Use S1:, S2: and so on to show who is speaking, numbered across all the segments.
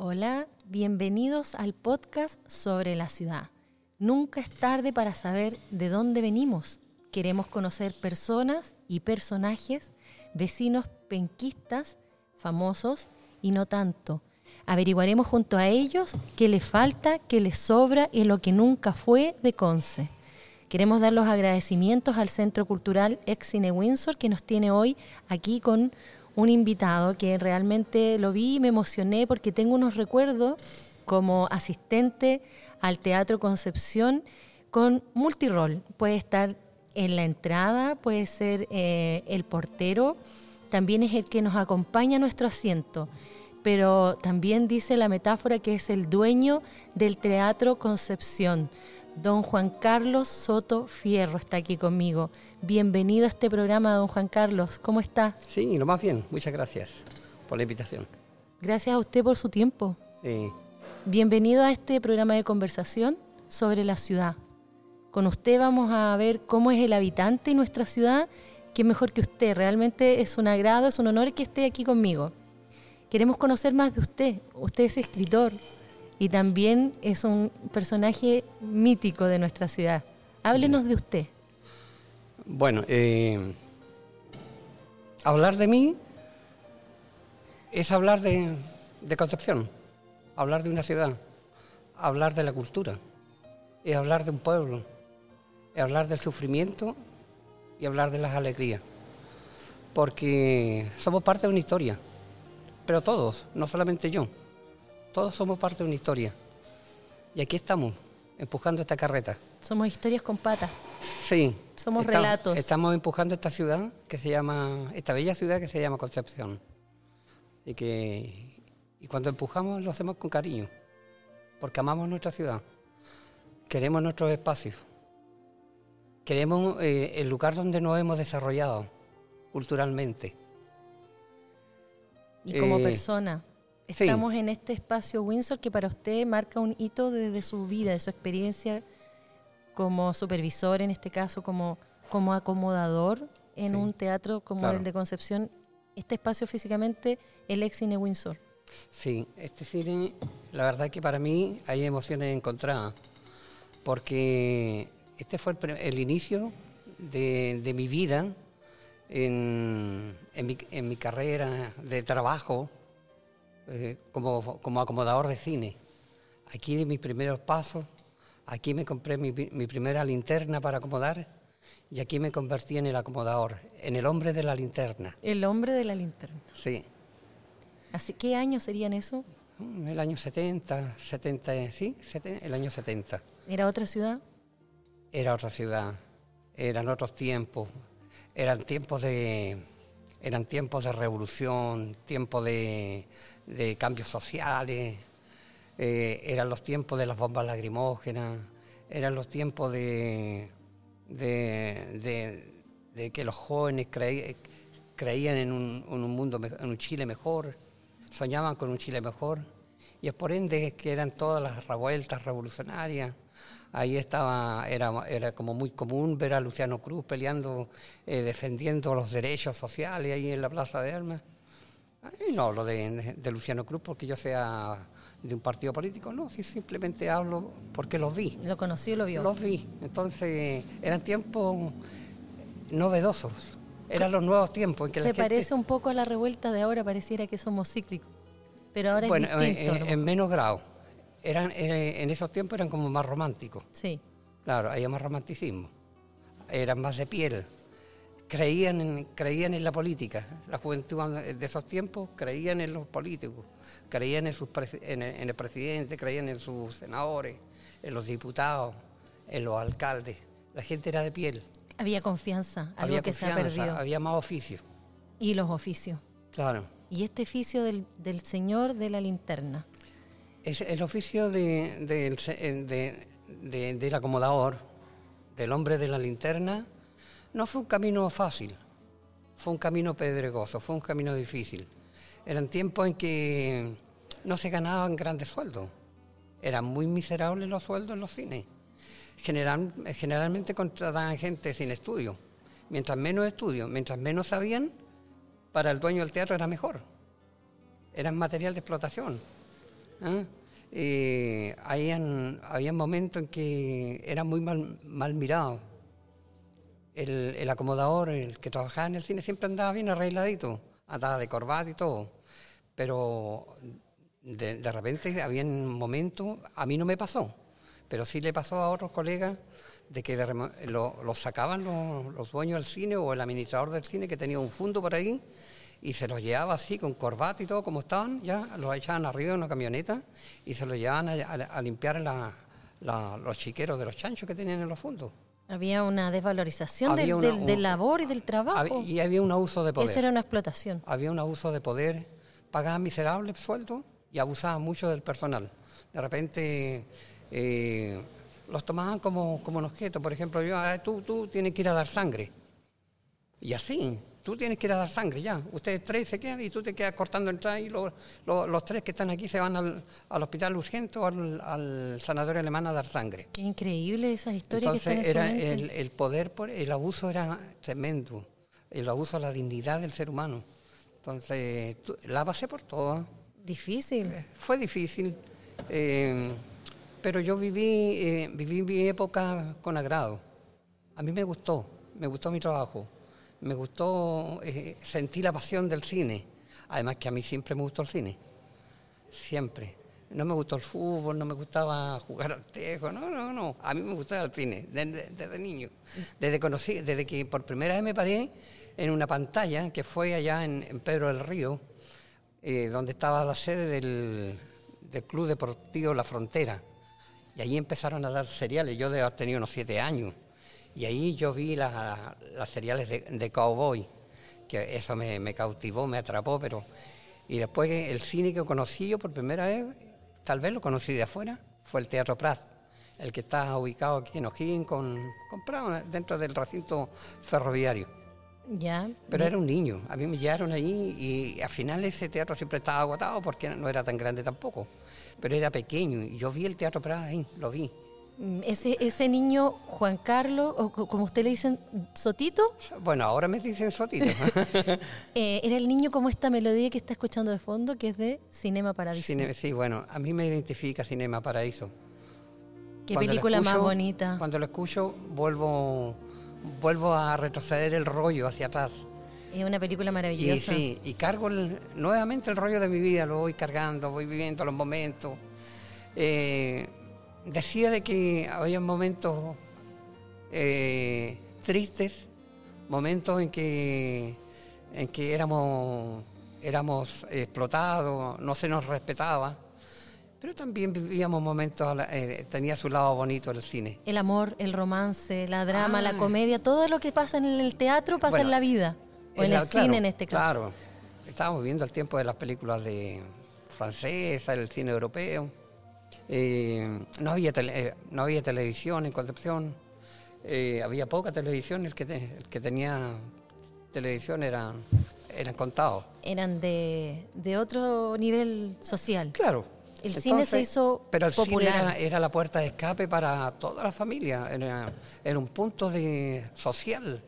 S1: Hola, bienvenidos al podcast sobre la ciudad. Nunca es tarde para saber de dónde venimos. Queremos conocer personas y personajes, vecinos penquistas, famosos y no tanto. Averiguaremos junto a ellos qué les falta, qué les sobra y lo que nunca fue de Conce. Queremos dar los agradecimientos al Centro Cultural Ex Cine Windsor que nos tiene hoy aquí con un invitado que realmente lo vi y me emocioné porque tengo unos recuerdos como asistente al Teatro Concepción con multirol. Puede estar en la entrada, puede ser eh, el portero, también es el que nos acompaña a nuestro asiento, pero también dice la metáfora que es el dueño del Teatro Concepción. Don Juan Carlos Soto Fierro está aquí conmigo. Bienvenido a este programa, don Juan Carlos. ¿Cómo está?
S2: Sí, lo más bien. Muchas gracias por la invitación.
S1: Gracias a usted por su tiempo.
S2: Sí.
S1: Bienvenido a este programa de conversación sobre la ciudad. Con usted vamos a ver cómo es el habitante de nuestra ciudad. Qué mejor que usted. Realmente es un agrado, es un honor que esté aquí conmigo. Queremos conocer más de usted. Usted es escritor, y también es un personaje mítico de nuestra ciudad. Háblenos de usted.
S2: Bueno, eh, hablar de mí es hablar de, Concepción, hablar de una ciudad, hablar de la cultura, es hablar de un pueblo, es hablar del sufrimiento y hablar de las alegrías. Porque somos parte de una historia, pero todos, no solamente yo. Todos somos parte de una historia. Y aquí estamos, empujando esta carreta.
S1: Somos historias con patas.
S2: Sí.
S1: Somos relatos.
S2: Estamos empujando esta ciudad que se llama, esta bella ciudad que se llama Concepción. Y que y cuando empujamos lo hacemos con cariño, porque amamos nuestra ciudad, queremos nuestros espacios, queremos eh, el lugar donde nos hemos desarrollado culturalmente.
S1: Y como eh, persona. Estamos en este espacio Windsor que para usted marca un hito desde su vida, de su experiencia como supervisor, en este caso como, como acomodador en un teatro como el de Concepción. Este espacio físicamente, el ex cine Windsor.
S2: Sí, este cine, la verdad que para mí hay emociones encontradas, porque este fue el, inicio de, mi vida en, mi, en mi carrera de trabajo eh, como, como, acomodador de cine. Aquí di mis primeros pasos, aquí me compré mi, mi, primera linterna para acomodar y aquí me convertí en el acomodador, en el hombre de la linterna.
S1: El hombre de la linterna.
S2: Sí.
S1: ¿Así qué años serían eso?
S2: Mm, el año 70, 70, sí, el año 70.
S1: ¿Era otra ciudad?
S2: Era otra ciudad, eran otros tiempos, eran tiempos de, eran tiempos de revolución, tiempos de, de cambios sociales, eh, eran los tiempos de las bombas lacrimógenas, eran los tiempos de, que los jóvenes creían en un, mundo, en un Chile mejor, soñaban con un Chile mejor, y es por ende que eran todas las revueltas revolucionarias. Ahí estaba, era, como muy común ver a Luciano Cruz peleando, eh, defendiendo los derechos sociales ahí en la Plaza de Armas. No hablo de, Luciano Cruz porque yo sea de un partido político, no, simplemente hablo porque los vi.
S1: ¿Lo conocí o lo vio?
S2: Los vi. Entonces, eran tiempos novedosos, eran los nuevos tiempos. En que
S1: Se parece un poco a la revuelta de ahora, pareciera que somos cíclicos, pero ahora es distinto.
S2: En, en menos grado. Eran, eh, en esos tiempos eran como más románticos.
S1: Sí.
S2: Claro, había más romanticismo. Eran más de piel creían en, creían en la política. La juventud de esos tiempos creían en los políticos, creían en, sus en, el, presidente, creían en sus senadores, en los diputados, en los alcaldes. La gente era de piel.
S1: Había confianza, algo que se ha perdido.
S2: Había más oficio.
S1: Y los oficios.
S2: Claro.
S1: Y este oficio del, señor de la linterna.
S2: Es el oficio de, del acomodador, del hombre de la linterna no fue un camino fácil, fue un camino pedregoso, fue un camino difícil. Eran tiempos en que no se ganaban grandes sueldos, eran muy miserables los sueldos en los cines. General, generalmente contrataban gente sin estudio. Mientras menos estudio, mientras menos sabían, para el dueño del teatro era mejor. Eran material de explotación. ¿ah? Eh, habían, había momentos en que era muy mal, mal mirado. El, acomodador, el que trabajaba en el cine, siempre andaba bien arregladito, andaba de corbata y todo. Pero de, de repente había momentos, a mí no me pasó, pero sí le pasó a otros colegas de que lo, lo, sacaban los, dueños del cine o el administrador del cine que tenía un fondo por ahí y se los llevaba así con corbata y todo como estaban, ya los echaban arriba en una camioneta y se los llevaban a, limpiar los chiqueros de los chanchos que tenían en los fondos.
S1: Había una desvalorización del, una, del, del, labor y del trabajo.
S2: Había, y había un abuso de poder.
S1: Eso era una explotación.
S2: Había un abuso de poder, pagaban miserables sueldos y abusaban mucho del personal. De repente eh, los tomaban como, como objeto. Por ejemplo, yo, ah, tú, tú tienes que ir a dar sangre. Y así, tú tienes que ir a dar sangre ya. Ustedes tres se quedan y tú te quedas cortando el tren y los, los, los, tres que están aquí se van al, al hospital urgente o al, al, sanatorio alemán a dar sangre.
S1: Qué increíble esas historias
S2: Entonces,
S1: que
S2: era el, el, poder, por, el abuso era tremendo. El abuso a la dignidad del ser humano. Entonces, tú, la pasé por todo.
S1: Difícil.
S2: Eh, fue difícil. Eh, pero yo viví, eh, viví mi época con agrado. A mí me gustó, me gustó mi trabajo, me gustó eh, sentir la pasión del cine. Además que a mí siempre me gustó el cine, siempre. No me gustó el fútbol, no me gustaba jugar al tejo, no, no, no. A mí me gustaba el cine desde, niño. Desde, conocí, desde que por primera vez me paré en una pantalla que fue allá en, Pedro del Río, eh, donde estaba la sede del, Club Deportivo La Frontera. Y ahí empezaron a dar seriales. Yo de haber tenido unos siete años. Y ahí yo vi las la seriales de, de, cowboy, que eso me, me, cautivó, me atrapó, pero... Y después el cine que conocí yo por primera vez, tal vez lo conocí de afuera, fue el Teatro Prat, el que está ubicado aquí en O'Higgins, con, comprado dentro del recinto ferroviario.
S1: Ya.
S2: Pero era un niño, a mí me llevaron ahí y al final ese teatro siempre estaba agotado porque no era tan grande tampoco pero era pequeño y yo vi el Teatro Prada ahí, lo vi.
S1: Ese, ese niño, Juan Carlos, o como usted le dicen, Sotito.
S2: Bueno, ahora me dicen Sotito.
S1: eh, era el niño como esta melodía que está escuchando de fondo, que es de Cinema Paradiso.
S2: Cine, sí, bueno, a mí me identifica Cinema Paradiso.
S1: Qué cuando película escucho, más bonita.
S2: Cuando lo escucho, vuelvo, vuelvo a retroceder el rollo hacia atrás.
S1: Es una película maravillosa.
S2: Y sí, y cargo el, nuevamente el rollo de mi vida, lo voy cargando, voy viviendo los momentos. Eh, decía de que había momentos eh, tristes, momentos en que, en que éramos, éramos explotados, no se nos respetaba. Pero también vivíamos momentos, eh, tenía su lado bonito el cine.
S1: El amor, el romance, la drama, ah. la comedia, todo lo que pasa en el teatro pasa bueno, en la vida. O en, el
S2: claro,
S1: cine en este caso.
S2: Claro, estábamos viendo el tiempo de las películas de francesa, el cine europeo. Eh, no, había tele, eh, no había televisión en Concepción, eh, había poca televisión, el que, te, el que tenía televisión era, eran contados.
S1: Eran de, de otro nivel social.
S2: Claro.
S1: El Entonces, cine se hizo
S2: pero el
S1: popular.
S2: cine era, era, la puerta de escape para toda la familia, era, era un punto de social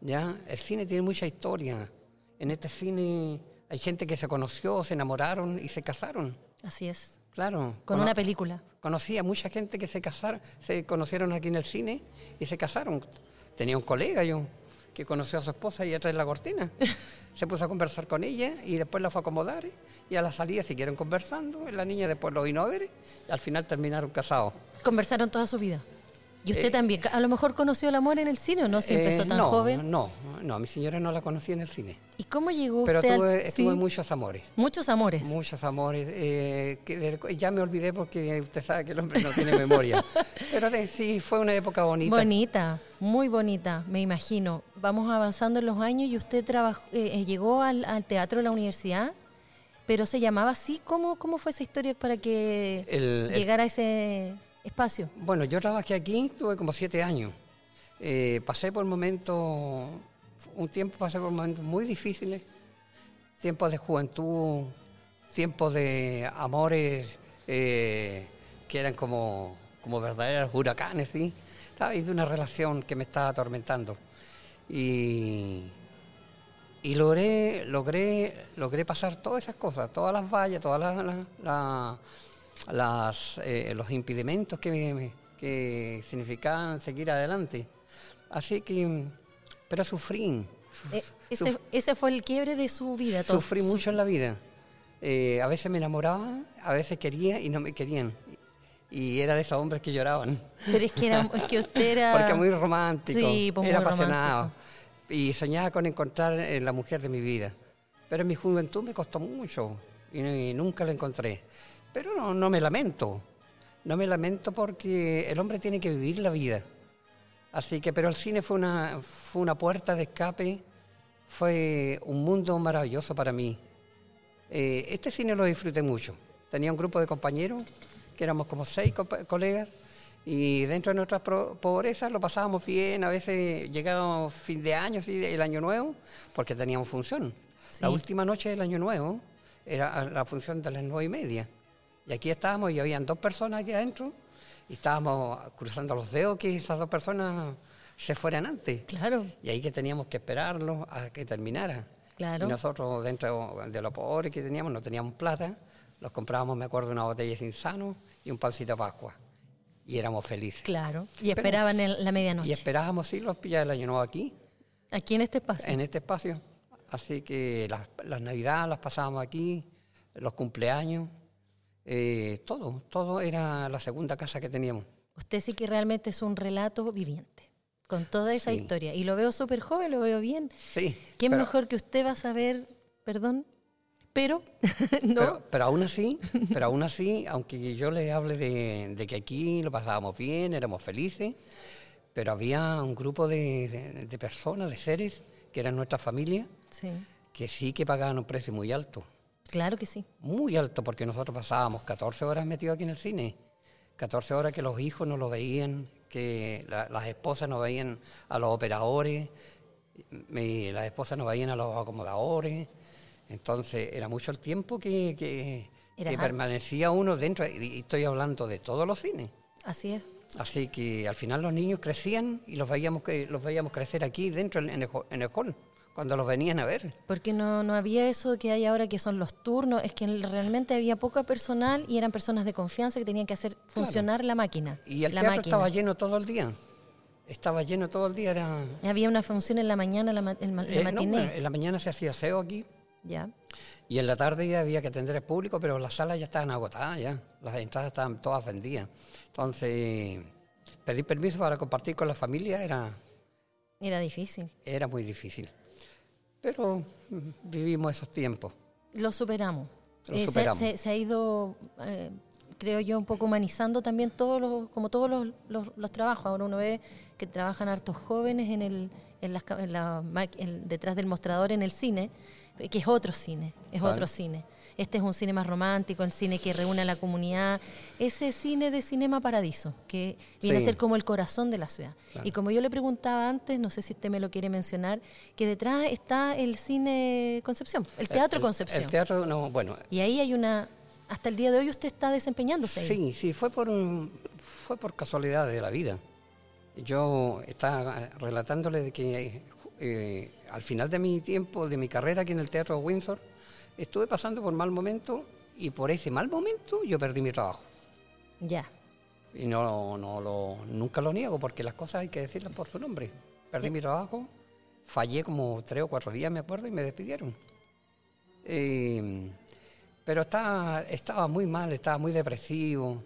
S2: ¿ya? El cine tiene mucha historia. En este cine hay gente que se conoció, se enamoraron y se casaron.
S1: Así es.
S2: Claro.
S1: Con una película.
S2: Conocí a mucha gente que se casaron, se conocieron aquí en el cine y se casaron. Tenía un colega yo que conoció a su esposa y atrás de la cortina. se puso a conversar con ella y después la fue a acomodar y a la salida siguieron conversando. La niña después lo vino a ver y al final terminaron casados.
S1: ¿Conversaron toda su vida? ¿Y usted eh, también? ¿A lo mejor conoció el amor en el cine o no? Si empezó
S2: eh,
S1: tan
S2: no,
S1: joven.
S2: No, no, mi señora no la conocí en el cine.
S1: ¿Y cómo llegó
S2: Pero
S1: usted
S2: tuve,
S1: al...
S2: tuve
S1: sí.
S2: muchos amores.
S1: Muchos amores.
S2: Muchos amores. Eh, que ya me olvidé porque usted sabe que el hombre no tiene memoria. Pero de, sí, fue una época bonita.
S1: Bonita, muy bonita, me imagino. Vamos avanzando en los años y usted trabajó, eh, llegó al, al, teatro de la universidad, pero se llamaba así. ¿Cómo, cómo fue esa historia para que
S2: El- el-
S1: llegara a ese espacio?
S2: Bueno, yo trabajé aquí, tuve como siete años. Eh, pasé por momentos, un tiempo pasé por momentos muy difíciles, tiempos de juventud, tiempos de amores eh, que eran como, como verdaderos huracanes, ¿sí? Estaba viviendo una relación que me estaba atormentando. Y, y logré, logré, logré pasar todas esas cosas, todas las vallas, todas las, eh, los impedimentos que, que significaban seguir adelante. Así que, pero sufrí.
S1: Eh, ese, ese fue el quiebre de su vida. todo.
S2: Sufrí
S1: Su-
S2: mucho en la vida. Eh, a veces me enamoraba, a veces quería y no me querían. Y era de esos hombres que lloraban.
S1: Pero es que, era, es que usted era...
S2: Porque muy romántico,
S1: Sí, pues,
S2: era
S1: muy
S2: apasionado.
S1: romántico.
S2: Y soñaba con encontrar eh, la mujer de mi vida. Pero en mi juventud me costó mucho y, y nunca la encontré. Pero no, no me lamento. No me lamento porque el hombre tiene que vivir la vida. Así que, pero el cine fue una, fue una puerta de escape, fue un mundo maravilloso para mí. Eh, este cine lo disfruté mucho. Tenía un grupo de compañeros, que éramos como seis colegas, y dentro de nuestras pobrezas lo pasábamos bien. A veces llegábamos fin de año, el año nuevo, porque teníamos función. La última noche del año nuevo era la función de las nueve y media. Y aquí estábamos y habían dos personas aquí adentro y estábamos cruzando los dedos que esas dos personas se fueran antes.
S1: Claro,
S2: Y ahí que teníamos que esperarlo a que terminara.
S1: Claro.
S2: Y nosotros, dentro de lo pobres que teníamos, no teníamos plata, los comprábamos, me acuerdo, una botella de insano y un pancito de Pascua. Y éramos felices.
S1: claro. Y esperaban el- la medianoche.
S2: Y esperábamos, sí, los pillas del año nuevo aquí,
S1: Aquí en este espacio.
S2: en este espacio. Así que las, las navidades las pasábamos aquí, los cumpleaños, eh, todo, todo era la segunda casa que teníamos.
S1: Usted sí que realmente es un relato viviente, con toda esa
S2: Sí.
S1: historia. Y lo veo súper joven, lo veo bien.
S2: Sí.
S1: ¿Quién
S2: pero-
S1: mejor que usted va a saber, perdón, pero no?
S2: Pero, pero aún así, pero aún así, aunque yo le hable de, de que aquí lo pasábamos bien, éramos felices, pero había un grupo de, de- de personas, de seres, que eran nuestra familia,
S1: sí,
S2: que sí que pagaban un precio muy alto.
S1: Claro que sí.
S2: Muy alto, porque nosotros pasábamos 14 horas metidos aquí en el cine. 14 horas que los hijos no lo veían, que la- las esposas no veían a los operadores, y las esposas no veían a los acomodadores. Entonces era mucho el tiempo que, permanecía uno dentro, y estoy hablando de todos los cines.
S1: Así es.
S2: Así que al final los niños crecían y los veíamos, que, los veíamos crecer aquí dentro en el, en el hall, cuando los venían a ver.
S1: Porque no, no había eso que hay ahora que son los turnos, es que realmente había poca personal y eran personas de confianza que tenían que hacer funcionar la máquina.
S2: Y el
S1: la
S2: teatro
S1: máquina.
S2: estaba lleno todo el día. Estaba lleno todo el día. Era,
S1: Había una función en la mañana, la, ma- el ma- la
S2: Eh, no,
S1: matiné.
S2: bueno, en la mañana se hacía aseo aquí
S1: Ya.
S2: y en la tarde ya había que atender al público, pero las salas ya estaban agotadas ya. Las entradas estaban todas vendidas. Entonces, pedir permiso para compartir con la familia era,
S1: Era difícil.
S2: era muy difícil. Pero mm, vivimos esos tiempos.
S1: Lo superamos.
S2: Lo
S1: Eh, se-
S2: superamos.
S1: Se, se ha ido, eh, creo yo, un poco humanizando también todos los, como todos los, los- los trabajos. Ahora uno ve que trabajan hartos jóvenes en el, en las en la en- detrás del mostrador en el cine, que es otro cine, es otro cine. Este es un cine más romántico, el cine que reúne a la comunidad. Ese cine de Cinema Paradiso, que viene
S2: Sí.
S1: a ser como el corazón de la ciudad.
S2: Claro.
S1: Y como yo le preguntaba antes, no sé si usted me lo quiere mencionar, que detrás está el cine Concepción, el Teatro
S2: El-
S1: Concepción.
S2: El teatro, no, bueno,
S1: Y ahí hay una, hasta el día de hoy usted está desempeñándose ahí.
S2: Sí, sí, fue por, fue por casualidad de la vida. Yo estaba relatándole de que eh, al final de mi tiempo, de mi carrera aquí en el Teatro Windsor, estuve pasando por mal momento y por ese mal momento yo perdí mi trabajo.
S1: Ya,
S2: Y no, no lo, nunca lo niego porque las cosas hay que decirlas por su nombre. Perdí mi trabajo, fallé como tres o cuatro días, me acuerdo, y me despidieron. Eh, pero estaba, estaba muy mal, estaba muy depresivo.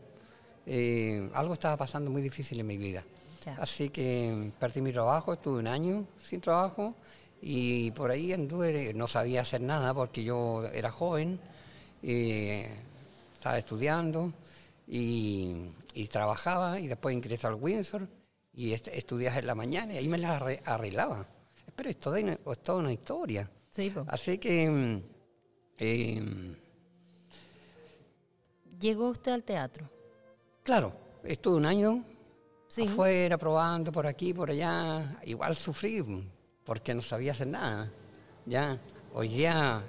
S2: eh, algo estaba pasando muy difícil en mi vida.
S1: Ya.
S2: Así que perdí mi trabajo, estuve un año sin trabajo y por ahí anduve, no sabía hacer nada porque yo era joven, eh, estaba estudiando y, y trabajaba y después ingresé al Windsor y est- estudiaba en la mañana y ahí me la arre- arreglaba. Pero es toda, una- es toda una historia.
S1: sí.
S2: Así que eh,
S1: llegó usted al teatro.
S2: Claro, estuve un año
S1: Sí.
S2: afuera, probando por aquí, por allá. Igual sufrí, porque no sabía hacer nada. Ya, hoy día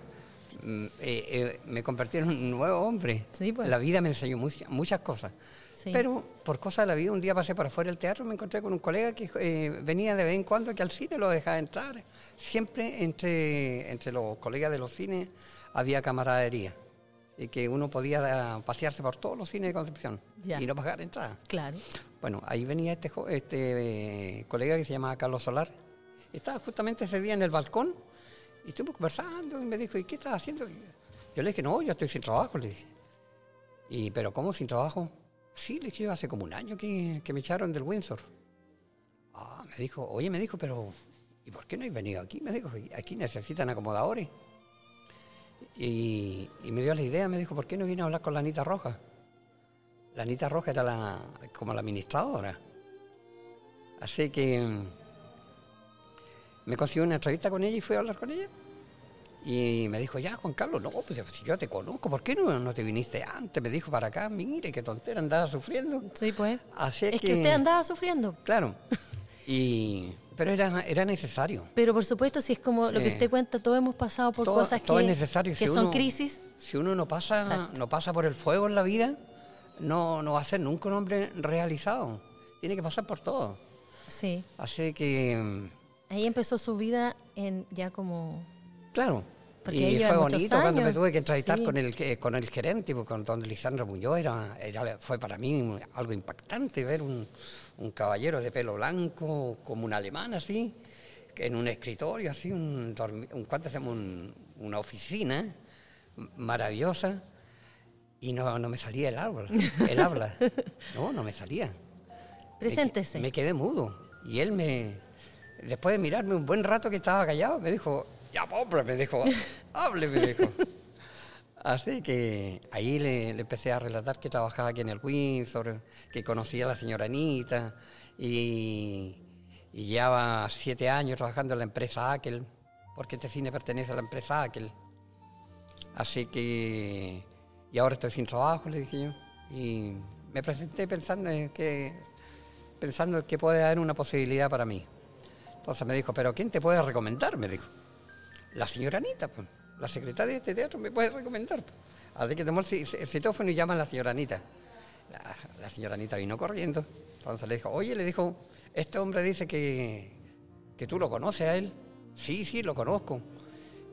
S2: mm, eh, eh, me convertí en un nuevo hombre.
S1: Sí, pues.
S2: La vida me enseñó mucha- muchas cosas.
S1: Sí.
S2: Pero por cosas de la vida, un día pasé por afuera del teatro y me encontré con un colega que eh, venía de vez en cuando que al cine lo dejaba entrar. Siempre entre, entre los colegas de los cines había camaradería y que uno podía da- pasearse por todos los cines de Concepción
S1: Ya.
S2: y no pagar entrada.
S1: Claro.
S2: Bueno, ahí venía este, este eh, colega que se llamaba Carlos Solar. Estaba justamente ese día en el balcón y estuvimos conversando y me dijo, ¿y qué estás haciendo? Yo le dije, no, yo estoy sin trabajo, le dije. Y, ¿pero cómo sin trabajo? Sí, le dije, hace como un año que, que me echaron del Windsor. Ah, me dijo, oye, me dijo, pero ¿y por qué no has venido aquí? Me dijo, aquí necesitan acomodadores. Y, y me dio la idea, me dijo, ¿por qué no viene a hablar con la Anita Roja? La Anita Roja era la, como la administradora. Así que me consiguió una entrevista con ella y fui a hablar con ella. Y me dijo, ya, Juan Carlos, no, pues si yo te conozco, ¿por qué no, no te viniste antes? Me dijo para acá, mire, qué tontera, andaba sufriendo.
S1: Sí, pues.
S2: Así
S1: Es que usted andaba sufriendo.
S2: Claro. Y, pero era, era necesario.
S1: Pero por supuesto, si es como lo que
S2: Sí.
S1: usted cuenta, todos hemos pasado por
S2: Todo-
S1: cosas
S2: todo
S1: que,
S2: es necesario.
S1: que
S2: Si
S1: son
S2: uno-
S1: crisis.
S2: Si uno no pasa,
S1: Exacto.
S2: no pasa por el fuego en la vida, no, no va a ser nunca un hombre realizado. Tiene que pasar por todo.
S1: Sí.
S2: Así que,
S1: Ahí empezó su vida en ya como...
S2: claro.
S1: Porque
S2: y fue bonito cuando me tuve que entrevistar
S1: sí.
S2: con el con el gerente, con don Lisandro Muñoz, era, era- fue para mí algo impactante ver un, un caballero de pelo blanco, como un alemán así, que en un escritorio así, un, un. Un- una oficina maravillosa, y no, no me salía el habla, el habla. No, no me salía. Me
S1: Preséntese.
S2: Me, quedé mudo. Y él me, después de mirarme un buen rato que estaba callado, me dijo, ya hombre, me dijo, hable, me dijo. Así que ahí le, le empecé a relatar que trabajaba aquí en el Windsor, que conocía a la señora Anita y, y llevaba siete años trabajando en la empresa Akel, porque este cine pertenece a la empresa Akel. Así que, y ahora estoy sin trabajo, le dije yo. Y me presenté pensando en que, pensando que puede haber una posibilidad para mí. Entonces me dijo, ¿pero quién te puede recomendar? Me dijo. La señora Anita, pues, la secretaria de este teatro me puede recomendar. pues. Así que tomó el, ci- el citófono y llama a la señora Anita. La, la señora Anita vino corriendo. Entonces le dijo, oye, le dijo, este hombre dice que, que tú lo conoces a él. Sí, sí, lo conozco.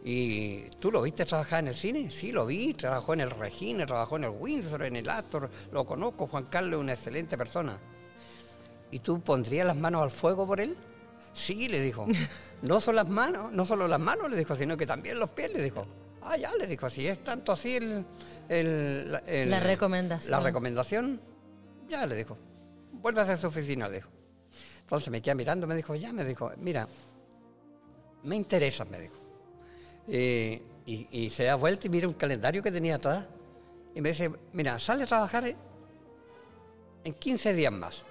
S2: ¿Y tú lo viste trabajar en el cine? Sí, lo vi. Trabajó en el Regina, trabajó en el Windsor, en el Astor. Lo conozco. Juan Carlos es una excelente persona. ¿Y tú pondrías las manos al fuego por él? Sí, le dijo. No solo las manos, no solo las manos, le dijo, sino que también los pies, le dijo. Ah, ya, le dijo, si es tanto así el... el- la- el-
S1: La recomendación.
S2: La recomendación, ya, le dijo. Vuelve a hacer su oficina, le dijo. Entonces me queda mirando, me dijo, ya, me dijo, mira, me interesa, me dijo. Eh, y, y se da vuelta y mira un calendario que tenía atrás. Y me dice, mira, sale a trabajar en 15 días más.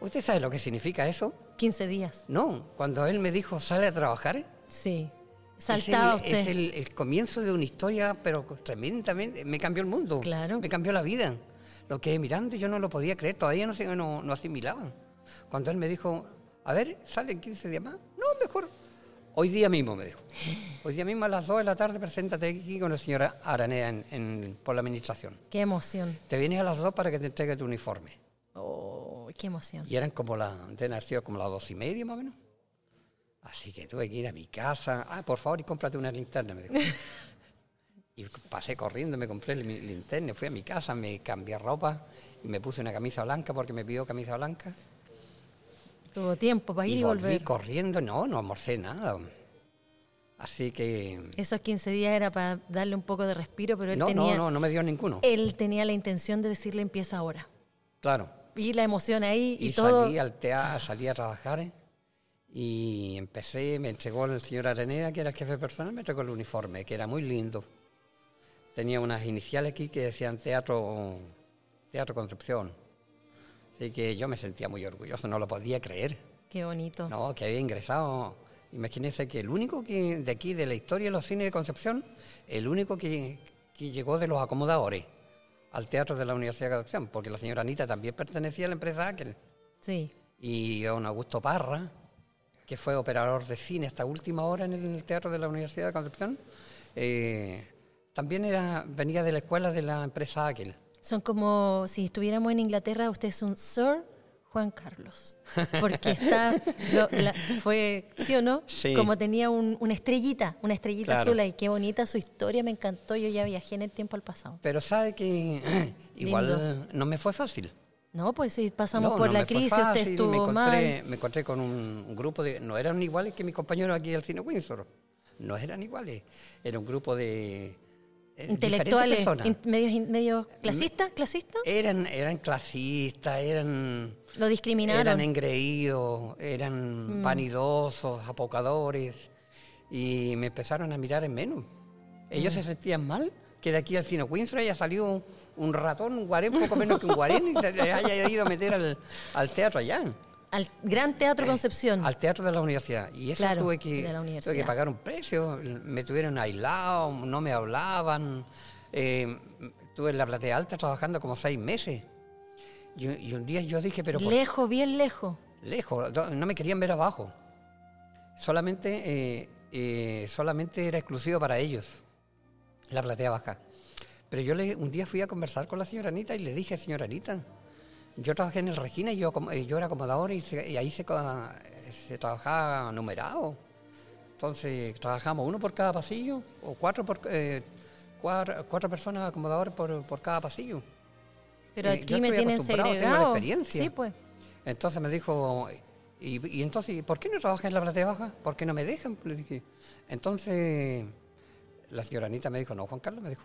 S2: ¿Usted sabe lo que significa eso?
S1: 15 días.
S2: No, cuando él me dijo, sale a trabajar,
S1: Sí.
S2: es
S1: Saltaba
S2: el,
S1: usted.
S2: es el, el comienzo de una historia, pero tremendamente, me cambió el mundo.
S1: Claro.
S2: Me cambió la vida. Lo que mirando yo no lo podía creer, todavía no, se- no, no asimilaban. Cuando él me dijo, a ver, ¿sale en 15 días más? No, mejor. Hoy día mismo, me dijo. Hoy día mismo a las 2 de la tarde, preséntate aquí con la señora Aranea en- en- por la administración.
S1: Qué emoción.
S2: Te vienes a las 2 para que te entregue tu uniforme.
S1: Oh, qué emoción.
S2: Y eran como las, como las dos y media más o menos. Así que tuve que ir a mi casa. Ah, por favor, y cómprate una linterna, me dijo. y pasé corriendo, me compré mi linterna, fui a mi casa, me cambié ropa y me puse una camisa blanca porque me pidió camisa blanca.
S1: Tuvo tiempo para ir y,
S2: y volví
S1: volver.
S2: corriendo, no, no almorcé nada. Así que...
S1: Esos 15 días era para darle un poco de respiro, pero él
S2: No,
S1: tenía
S2: no, no, no me dio ninguno.
S1: él tenía la intención de decirle empieza ahora.
S2: Claro.
S1: Y la emoción ahí y,
S2: Y,
S1: todo.
S2: salí al teatro, salí a trabajar y empecé, me entregó el señor Areneda, que era el jefe personal, me entregó el uniforme, que era muy lindo. Tenía unas iniciales aquí que decían Teatro, teatro Concepción. Así que yo me sentía muy orgulloso, no lo podía creer.
S1: Qué bonito.
S2: No, que había ingresado. Imagínense que el único que de aquí, de la historia de los cines de Concepción, el único que, que llegó de los acomodadores al teatro de la Universidad de Concepción, porque la señora Anita también pertenecía a la empresa Aquel
S1: Sí.
S2: y don Augusto Parra, que fue operador de cine hasta última hora en el Teatro de la Universidad de Concepción, Eh, también era, venía de la escuela de la empresa Aquel.
S1: Son como si estuviéramos en Inglaterra, usted es un Sir Juan Carlos, porque está, fue, ¿sí o no?
S2: Sí.
S1: Como tenía una estrellita, una estrellita
S2: Claro.
S1: azul, y qué bonita su historia, me encantó, yo ya viajé en el tiempo al pasado.
S2: Pero sabe que igual
S1: Lindo.
S2: no me fue fácil.
S1: No, pues sí, pasamos
S2: No,
S1: por
S2: no
S1: la
S2: me fue
S1: crisis,
S2: fácil,
S1: usted estuvo
S2: me encontré,
S1: mal.
S2: me encontré con un grupo de... No eran iguales que mis compañeros aquí del Cine Windsor. No eran iguales. Era un grupo de... eh,
S1: Intelectuales, in- medios, medios clasistas, clasistas,
S2: Eran, eran clasistas, eran...
S1: lo discriminaron.
S2: Eran engreídos, eran
S1: Mm.
S2: vanidosos, apocadores, y me empezaron a mirar en menos. Ellos
S1: Mm.
S2: se sentían mal que de aquí al Cine Windsor haya salido un, un ratón, un guarén, poco menos que un guarén, y se les haya ido a meter al, al teatro allá,
S1: Al Gran Teatro Concepción.
S2: al teatro de la universidad. Y eso
S1: Claro,
S2: tuve, que, tuve que pagar un precio, me tuvieron aislado, no me hablaban. eh, estuve en la platea alta trabajando como seis meses. Y, y un día yo dije, pero ¿por
S1: lejos, bien lejos.
S2: lejos, no no me querían ver abajo. Solamente, eh, eh, solamente era exclusivo para ellos, la platea baja. Pero yo le, un día fui a conversar con la señora Anita y le dije, señora Anita, yo trabajé en el Regina y yo, yo era acomodador y, se- y ahí se, se trabajaba numerado. Entonces trabajamos uno por cada pasillo o cuatro, por, eh, cuatro, cuatro personas acomodadoras por, por cada pasillo.
S1: Pero
S2: Eh,
S1: aquí
S2: yo
S1: me tienen
S2: acostumbrado, tengo la
S1: segregado.
S2: experiencia.
S1: Sí, pues.
S2: Entonces me dijo, y, y entonces, ¿por qué no trabajas en la platea baja? ¿Por qué no me dejan? Le dije. Entonces, la señora Anita me dijo, no, Juan Carlos, me dijo,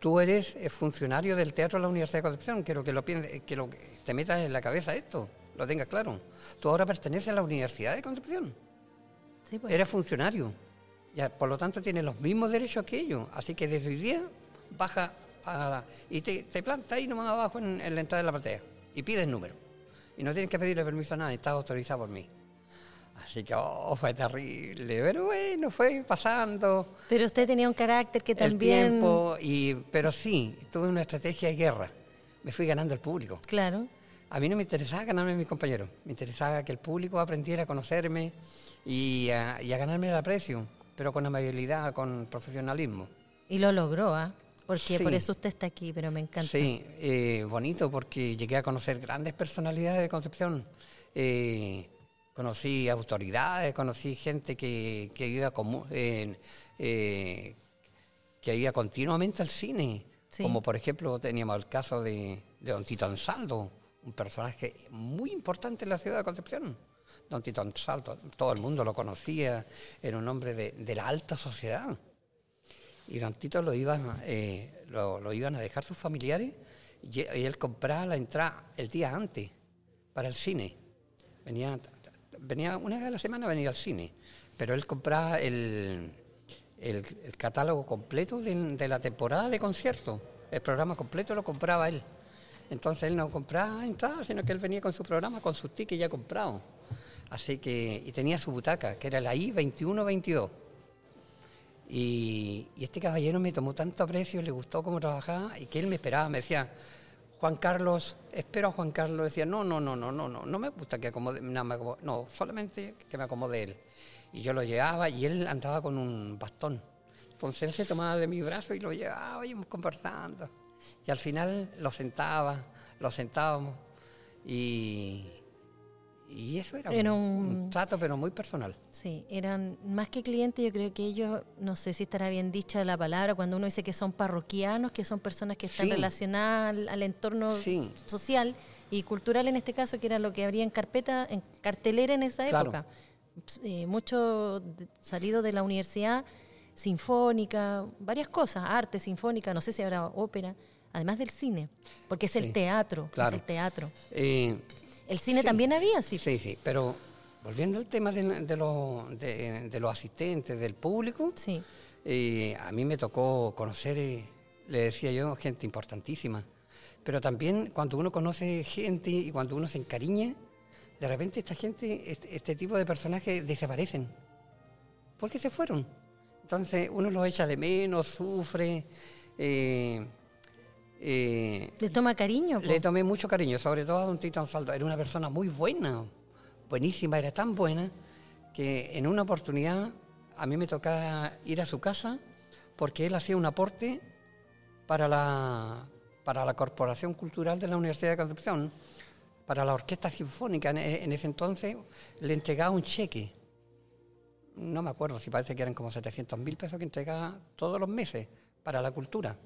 S2: tú eres eh, funcionario del Teatro de la Universidad de Concepción, quiero que lo piense, que lo que te metas en la cabeza esto, lo tengas claro. Tú ahora perteneces a la Universidad de Concepción,
S1: Sí, pues.
S2: eres funcionario, ya, por lo tanto tienes los mismos derechos que ellos, así que desde hoy día baja a, y te, te planta ahí nomás abajo en, en la entrada de la platea y pides número. Y no tienes que pedirle permiso a nadie, estás autorizado por mí. Así que, oh, fue terrible, pero bueno, fue pasando
S1: Pero usted tenía un carácter que
S2: el
S1: también.
S2: tiempo, y, pero sí, tuve una estrategia de guerra, me fui ganando el público.
S1: Claro.
S2: A mí no me interesaba ganarme a mis compañeros, me interesaba que el público aprendiera a conocerme y a, y a ganarme el aprecio, pero con amabilidad, con profesionalismo.
S1: Y lo logró, ¿ah? Porque
S2: Sí.
S1: por eso usted está aquí, pero me encanta.
S2: Sí, eh, bonito porque llegué a conocer grandes personalidades de Concepción. Eh, conocí autoridades, conocí gente que, que iba eh, que iba continuamente al cine.
S1: Sí.
S2: Como por ejemplo teníamos el caso de, de Don Tito Ansaldo, un personaje muy importante en la ciudad de Concepción. Don Tito Ansaldo, todo el mundo lo conocía, era un hombre de, de la alta sociedad. Y Don Tito lo iban, eh, lo, lo iban a dejar sus familiares y, y él compraba la entrada el día antes para el cine. Venía, venía una vez a la semana venía al cine, pero él compraba el, el- catálogo completo de, la temporada de conciertos. El programa completo lo compraba él. Entonces él no compraba entradas, sino que él venía con su programa, con sus tickets ya comprados. Así que, y tenía su butaca, que era la I-2122. Y, y este caballero me tomó tanto aprecio, le gustó cómo trabajaba y que él me esperaba, me decía, Juan Carlos, espero a Juan Carlos. Decía, no, no, no, no, no, no, no me gusta que acomode, no, me acomode- no, solamente que me acomode él. Y yo lo llevaba y él andaba con un bastón. Entonces él se tomaba de mi brazo y lo llevaba, íbamos conversando. Y al final lo sentaba, lo sentábamos y, y eso era,
S1: Era
S2: un, trato pero muy personal.
S1: Sí, eran más que clientes, yo creo que ellos, no sé si estará bien dicha la palabra, cuando uno dice que son parroquianos, que son personas que están
S2: Sí.
S1: relacionadas al, al entorno
S2: Sí.
S1: social y cultural en este caso, que era lo que habría en carpeta, en cartelera en esa
S2: Claro.
S1: época. Eh, mucho de- salido de la universidad, sinfónica, varias cosas, arte, sinfónica, no sé si habrá ópera, además del cine, porque es el teatro,
S2: claro.
S1: es el teatro.
S2: Eh,
S1: El cine
S2: Sí.
S1: también había, sí.
S2: Sí, sí, pero volviendo al tema de, de los, de, de los asistentes, del público,
S1: Sí.
S2: eh, a mí me tocó conocer, eh, le decía yo, gente importantísima. Pero también cuando uno conoce gente y cuando uno se encariña, de repente esta gente, este, este tipo de personajes desaparecen. Porque se fueron. Entonces uno los echa de menos, sufre. eh, eh,
S1: Le toma cariño. po.
S2: le tomé mucho cariño, sobre todo a don Tito Ansaldo. Era una persona muy buena, buenísima, era tan buena que en una oportunidad a mí me tocaba ir a su casa porque él hacía un aporte para la, para la Corporación Cultural de la Universidad de Concepción, para la Orquesta Sinfónica. En, en ese entonces le entregaba un cheque. No me acuerdo si parece que eran como 700 mil pesos que entregaba todos los meses para la cultura.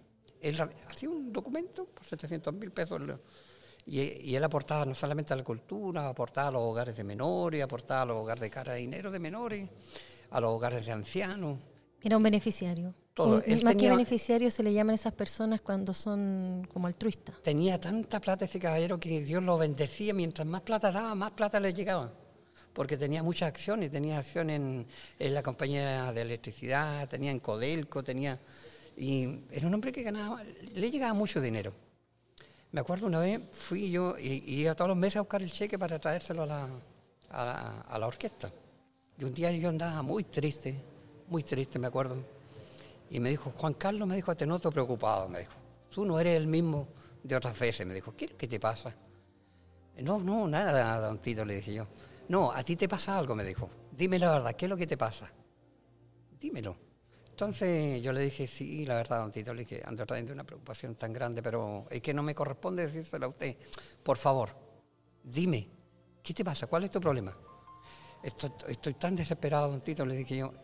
S2: Él hacía un documento por 700 mil pesos y, él aportaba no solamente a la cultura, aportaba a los hogares de menores, aportaba a los hogares de carabineros de menores, a los hogares de ancianos.
S1: Era un beneficiario. Todo. más que beneficiario se le llaman esas personas cuando son como altruistas.
S2: Tenía tanta plata ese caballero que Dios lo bendecía. Mientras más plata daba, más plata le llegaba. Porque tenía muchas acciones. Tenía acciones en, en la compañía de electricidad, tenía en Codelco, tenía... Y era un hombre que ganaba, le llegaba mucho dinero. Me acuerdo una vez, fui yo y, iba todos los meses a buscar el cheque para traérselo a la, a, la, orquesta. Y un día yo andaba muy triste, muy triste, me acuerdo. Y me dijo, Juan Carlos, me dijo, te noto preocupado, me dijo. Tú no eres el mismo de otras veces, me dijo. ¿Qué, qué te pasa? No, no, nada, don Tito, le dije yo. No, a ti te pasa algo, me dijo. Dime la verdad, ¿qué es lo que te pasa? Dímelo. Entonces yo le dije, sí, la verdad, don Tito, le dije, ando trayendo una preocupación tan grande, pero es que no me corresponde decírselo a usted. Por favor, dime, ¿qué te pasa? ¿Cuál es tu problema? Estoy, tan desesperado, don Tito, le dije yo,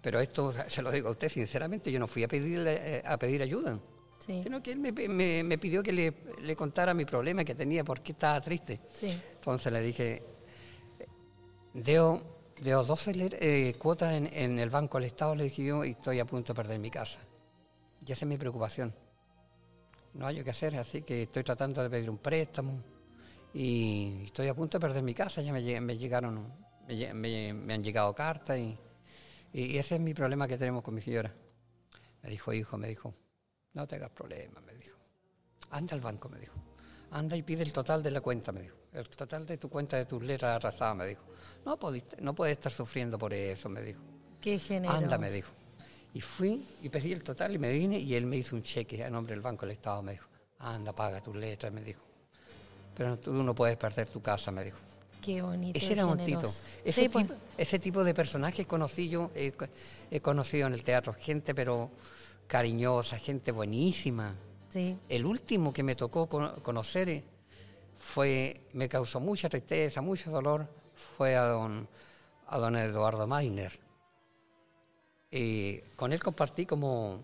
S2: pero esto se lo digo a usted sinceramente, yo no fui a pedirle eh, a pedir ayuda, sino que él me, pidió que le, contara mi problema que tenía, por qué estaba triste. Entonces le dije, Deo de los 12 eh, cuotas en, el Banco del Estado, le dije yo, y estoy a punto de perder mi casa. Y esa es mi preocupación. No hay que hacer, así que estoy tratando de pedir un préstamo y estoy a punto de perder mi casa. Ya me, llegaron, me, han llegado cartas y, ese es mi problema que tenemos con mi señora. Me dijo, hijo, me dijo, no te hagas problemas, me dijo. Anda al banco, me dijo. Anda y pide el total de la cuenta, me dijo. El total de tu cuenta de tus letras arrasadas, me dijo. No, no puedes estar sufriendo por eso, me dijo.
S1: Qué generoso.
S2: Anda, me dijo. Y fui y pedí el total y me vine y él me hizo un cheque a nombre del Banco del Estado, me dijo. Anda, paga tus letras, me dijo. Pero tú no puedes perder tu casa, me dijo.
S1: Qué bonito.
S2: Ese era un tito. Ese, pues. tipo, ese tipo de personajes conocí yo, he, conocido en el teatro, gente pero cariñosa, gente buenísima. Sí. El último que me tocó conocer fue, me causó mucha tristeza, mucho dolor, fue a don, a don Eduardo Mainer. Y con él compartí como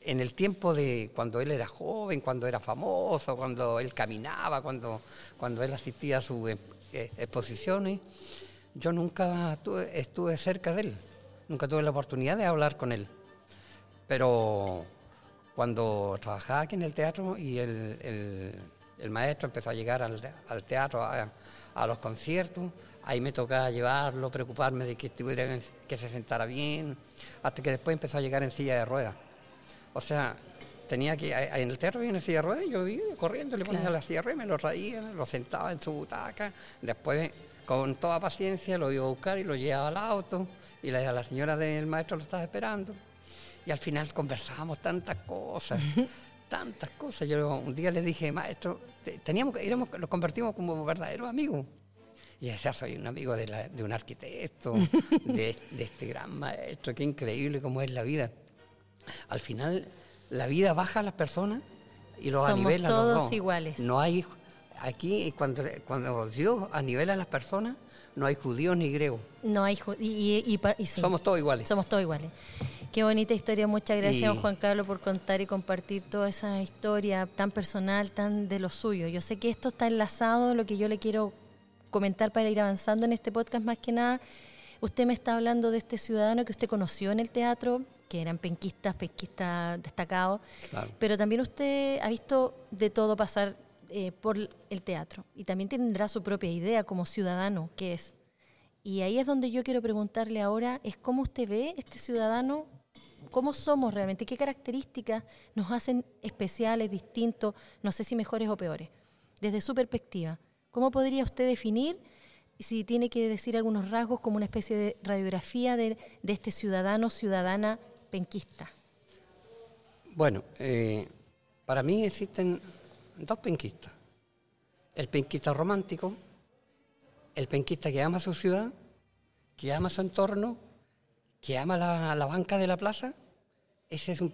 S2: en el tiempo de cuando él era joven, cuando era famoso, cuando él caminaba, cuando, cuando él asistía a sus eh, exposiciones, yo nunca estuve cerca de él, nunca tuve la oportunidad de hablar con él. Pero cuando trabajaba aquí en el teatro y el el maestro empezó a llegar al, teatro, a, los conciertos, ahí me tocaba llevarlo, preocuparme de que estuviera, que se sentara bien, hasta que después empezó a llegar en silla de ruedas. O sea, tenía que, en el teatro en silla de ruedas, yo iba corriendo, le ponía la silla de ruedas, me lo traía, lo sentaba en su butaca, después con toda paciencia lo iba a buscar y lo llevaba al auto, y la, la señora del maestro lo estaba esperando. Y al final conversábamos tantas cosas. tantas cosas. Yo un día le dije, maestro, teníamos, éramos, nos convertimos como verdaderos amigos. Y ya soy un amigo de, un arquitecto, de, este gran maestro, qué increíble cómo es la vida. Al final, la vida baja a las personas y los
S1: Somos
S2: anivela
S1: todos
S2: los dos.
S1: iguales.
S2: No hay, aquí, cuando, cuando Dios anivela a las personas, no hay judíos ni griegos.
S1: No hay y, y,
S2: Somos todos iguales.
S1: Somos todos iguales. Qué bonita historia. Muchas gracias, Juan Carlos, por contar y compartir toda esa historia tan personal, tan de lo suyo. Yo sé que esto está enlazado, lo que yo le quiero comentar para ir avanzando en este podcast más que nada. Usted me está hablando de este ciudadano que usted conoció en el teatro, que eran penquistas, penquistas destacados, pero también usted ha visto de todo pasar eh, por el teatro y también tendrá su propia idea como ciudadano que es. Y ahí es donde yo quiero preguntarle ahora, es cómo usted ve este ciudadano cómo somos realmente, qué características nos hacen especiales, distintos, no sé si mejores o peores. Desde su perspectiva, ¿cómo podría usted definir, si tiene que decir algunos rasgos, como una especie de radiografía de, este ciudadano, ciudadana penquista?
S2: Bueno, eh, para mí existen dos penquistas. El penquista romántico, el penquista que ama su ciudad, que ama su entorno que ama la, banca de la plaza Ese es un,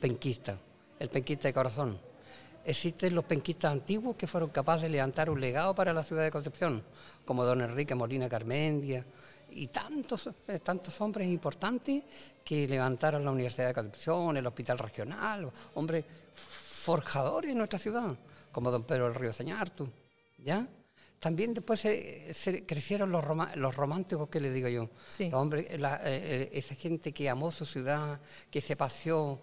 S2: penquista, el penquista de corazón. Existen los penquistas antiguos que fueron capaces de levantar un legado para la ciudad de Concepción, como don Enrique Molina Carmendia y tantos, eh, tantos hombres importantes que levantaron la Universidad de Concepción, el Hospital Regional, hombres forjadores en nuestra ciudad, como don Pedro del Río Señartu, ¿ya? También después se, crecieron los, los románticos, ¿qué le digo yo?
S1: Sí.
S2: hombres, eh, eh, esa gente que amó su ciudad, que se paseó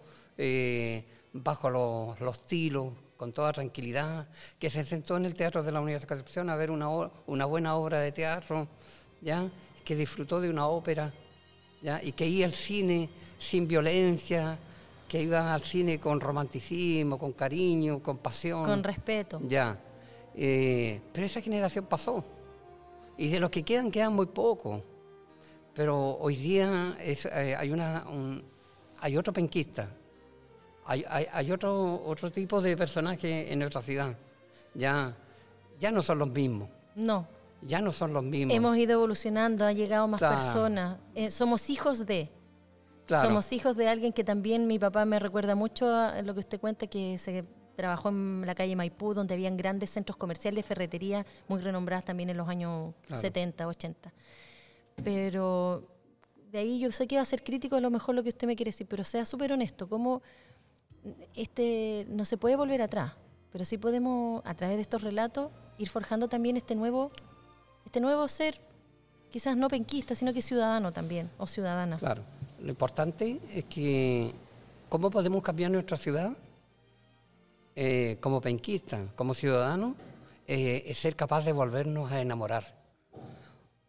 S2: bajo los, los tilos, con toda tranquilidad, que se sentó en el Teatro de la Universidad de Concepción a ver una, una buena obra de teatro, ¿ya? que disfrutó de una ópera, ¿ya? y que iba al cine sin violencia, que iba al cine con romanticismo, con cariño, con pasión.
S1: Con respeto.
S2: Ya. Eh, pero esa generación pasó. Y de los que quedan, quedan muy pocos. Pero hoy día eh, hay, una, hay otro penquista, hay, hay, otro, otro tipo de personajes en nuestra ciudad. Ya, ya no son los mismos.
S1: No.
S2: Ya no son los mismos.
S1: Hemos ido evolucionando, ha llegado más personas. Eh, somos hijos de. Somos hijos de alguien que también mi papá me recuerda mucho a lo que usted cuenta, que se trabajó en la calle Maipú, donde habían grandes centros comerciales, ferreterías muy renombradas también en los años 70, 80. Pero de ahí yo sé que va a ser crítico a lo mejor lo que usted me quiere decir, pero sea súper honesto. ¿Cómo este, no se puede volver atrás, pero sí podemos, a través de estos relatos, ir forjando también este nuevo, este nuevo ser, quizás no penquista, sino que ciudadano también, o ciudadana.
S2: Claro, lo importante es que, ¿cómo podemos cambiar nuestra ciudad? Eh, como penquista, como ciudadano, eh, es ser capaz de volvernos a enamorar.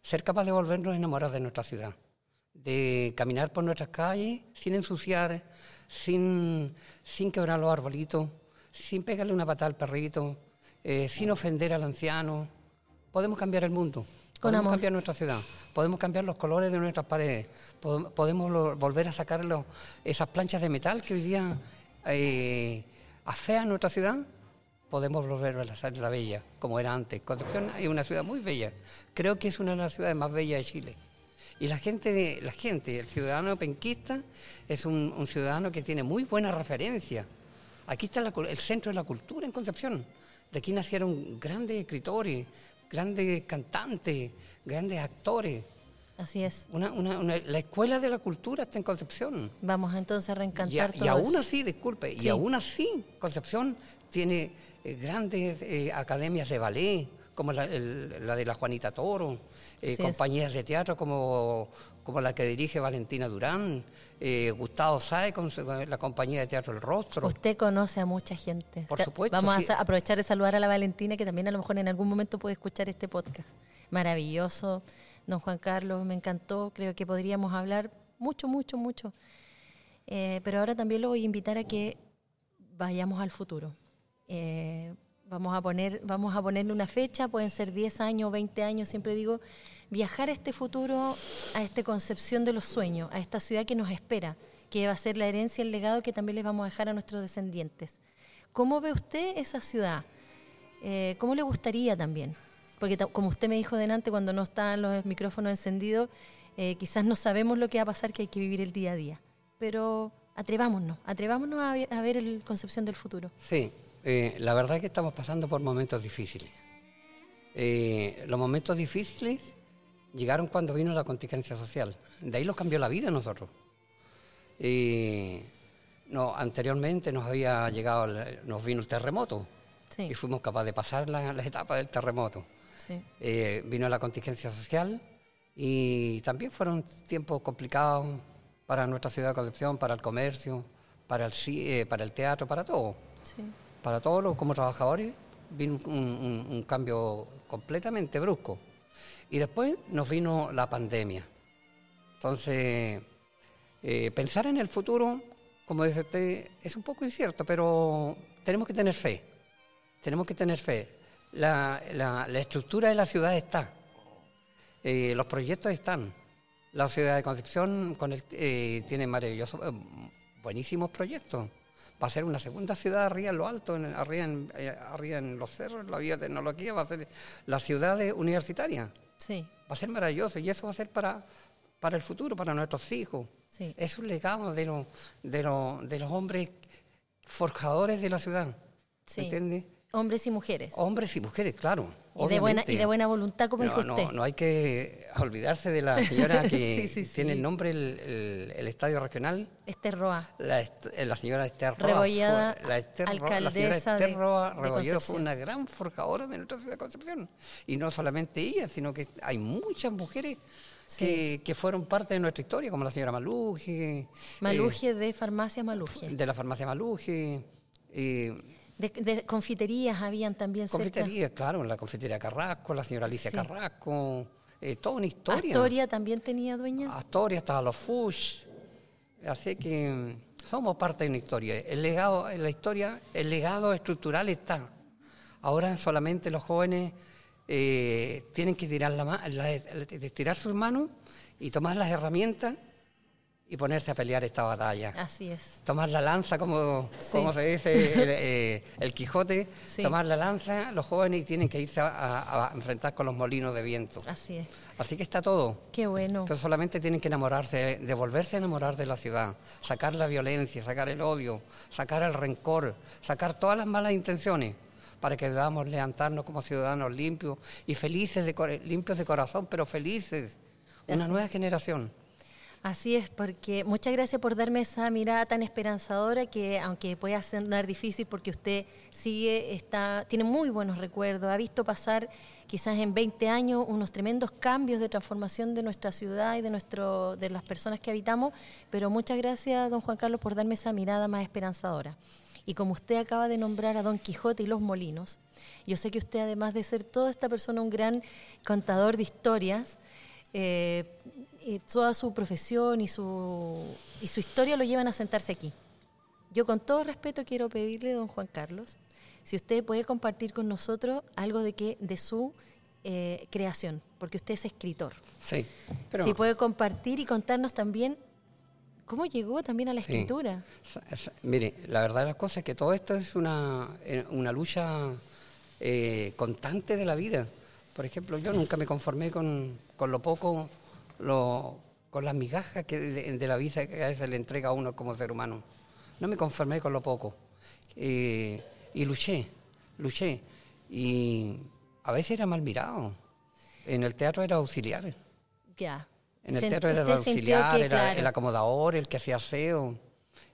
S2: Ser capaz de volvernos a enamorar de nuestra ciudad. De caminar por nuestras calles sin ensuciar, sin, sin quebrar los arbolitos, sin pegarle una patada al perrito, eh, sin ofender al anciano. Podemos cambiar el mundo, podemos cambiar nuestra ciudad, podemos cambiar los colores de nuestras paredes, podemos volver a sacar esas planchas de metal que hoy día eh, afean nuestra ciudad, podemos volver a hacer la bella, como era antes. Concepción es una ciudad muy bella, creo que es una de las ciudades más bellas de Chile. Y la gente, la gente el ciudadano penquista, es un, ciudadano que tiene muy buena referencia. Aquí está el centro de la cultura en Concepción. De aquí nacieron grandes escritores, grandes cantantes, grandes actores.
S1: Así es.
S2: la escuela de la cultura está en Concepción.
S1: Vamos entonces a reencantar
S2: y, y aún así, disculpe, y aún así Concepción tiene eh, grandes eh, academias de ballet, como la, de la Juanita Toro, eh, compañías de teatro como, como la que dirige Valentina Durán, eh, Gustavo Sae con, la compañía de teatro El Rostro.
S1: Usted conoce a mucha gente.
S2: Por supuesto.
S1: Vamos a aprovechar de saludar a la Valentina, que también a lo mejor en algún momento puede escuchar este podcast. Maravilloso, don Juan Carlos, me encantó. Creo que podríamos hablar mucho, mucho, mucho. Eh, pero ahora también lo voy a invitar a que vayamos al futuro. Vamos a, poner, vamos a ponerle una fecha, pueden ser 10 años, 20 años, siempre digo, viajar a este futuro, a esta concepción de los sueños, a esta ciudad que nos espera, que va a ser la herencia, el legado que también les vamos a dejar a nuestros descendientes. ¿Cómo ve usted esa ciudad? Eh, ¿Cómo le gustaría también? Porque como usted me dijo delante, cuando no están los micrófonos encendidos, eh, quizás no sabemos lo que va a pasar, que hay que vivir el día a día. Pero atrevámonos, atrevámonos a, a ver la concepción del futuro.
S2: Sí, eh, la verdad es que estamos pasando por momentos difíciles. Eh, los momentos difíciles llegaron cuando vino la contingencia social. De ahí los cambió la vida a nosotros. No, anteriormente nos había llegado, nos vino el terremoto y fuimos capaces de pasar las etapas del terremoto. Vino la contingencia social y también fueron tiempos complicados para nuestra ciudad de Concepción, para el comercio, para el, para el teatro, para todo. Sí para todos los como trabajadores vino un, cambio completamente brusco. Y después nos vino la pandemia. Entonces, eh, pensar en el futuro, como dice usted, es un poco incierto, pero tenemos que tener fe. Tenemos que tener fe. La, estructura de la ciudad está. Eh, los proyectos están. La ciudad de Concepción con eh, tiene maravillosos, buenísimos proyectos va a ser una segunda ciudad arriba en lo alto, en, arriba, en, eh, arriba en los cerros, la vía de tecnología, va a ser la ciudad universitaria.
S1: Sí.
S2: Va a ser maravilloso y eso va a ser para, para el futuro, para nuestros hijos.
S1: Sí.
S2: Es un legado de, los de, los de los hombres forjadores de la ciudad.
S1: Sí.
S2: ¿Me entiendes?
S1: Hombres y mujeres.
S2: Hombres y mujeres, claro.
S1: y, de buena, y de buena voluntad, como
S2: no,
S1: dijo usted.
S2: no, no hay que olvidarse de la señora que
S1: Sí, sí, sí.
S2: tiene el nombre el, el- el estadio regional,
S1: Este Roa.
S2: la, est- eh, la señora Esther Roa.
S1: Rebollada,
S2: fue- la, Esther Roa- la señora
S1: alcaldesa
S2: Esther Roa Rebolledo fue una gran forjadora de nuestra ciudad de Concepción. Y no solamente ella, sino que hay muchas mujeres que, que fueron parte de nuestra historia, como la señora Maluje. eh,
S1: Maluje de Farmacia Maluje.
S2: de la farmacia Maluje. eh,
S1: De, de confiterías habían también cerca.
S2: confitería, claro, la confitería Carrasco, la señora Alicia
S1: Sí.
S2: Carrasco. eh, toda una historia.
S1: Astoria también tenía dueña.
S2: Astoria, estaba los Fush. Así que mm, somos parte de una historia. El legado, la historia, el legado estructural está. Ahora solamente los jóvenes eh, tienen que tirar la, ma- la- estirar sus manos y tomar las herramientas y ponerse a pelear esta batalla.
S1: Así es.
S2: Tomar la lanza, como,
S1: Sí.
S2: como se dice el, eh, el Quijote,
S1: Sí.
S2: tomar la lanza, los jóvenes tienen que irse a, a- a enfrentar con los molinos de viento.
S1: Así es.
S2: Así que está todo.
S1: Qué bueno.
S2: Pero solamente tienen que enamorarse, de volverse a enamorar de la ciudad, sacar la violencia, sacar el odio, sacar el rencor, sacar todas las malas intenciones para que podamos levantarnos como ciudadanos limpios y felices, de, limpios de corazón, pero felices. Una
S1: Así.
S2: nueva generación.
S1: Así es, porque muchas gracias por darme esa mirada tan esperanzadora que aunque pueda sonar difícil porque usted sigue, está, tiene muy buenos recuerdos, ha visto pasar quizás en 20 años unos tremendos cambios de transformación de nuestra ciudad y de, nuestro, de las personas que habitamos, pero muchas gracias, don Juan Carlos, por darme esa mirada más esperanzadora. Y como usted acaba de nombrar a Don Quijote y los Molinos, yo sé que usted, además de ser toda esta persona un gran contador de historias, eh, toda su profesión y su, y su historia lo llevan a sentarse aquí. Yo con todo respeto quiero pedirle, don Juan Carlos, si usted puede compartir con nosotros algo de, que, de su eh, creación, porque usted es escritor.
S2: Sí. Pero
S1: si puede compartir y contarnos también cómo llegó también a la escritura.
S2: Mire, la verdad de las cosas es que todo esto es una, eh, una lucha eh, constante de la vida. Por ejemplo, yo nunca me conformé con, con lo poco, lo- con las migajas que de, de la vida que a veces le entrega a uno como ser humano. No me conformé con lo poco. Eh, y luché, luché. Y a veces era mal mirado. En el teatro era auxiliar.
S1: Ya.
S2: En el
S1: Sent-
S2: teatro era el auxiliar,
S1: que,
S2: era
S1: claro,
S2: el acomodador, el que hacía aseo.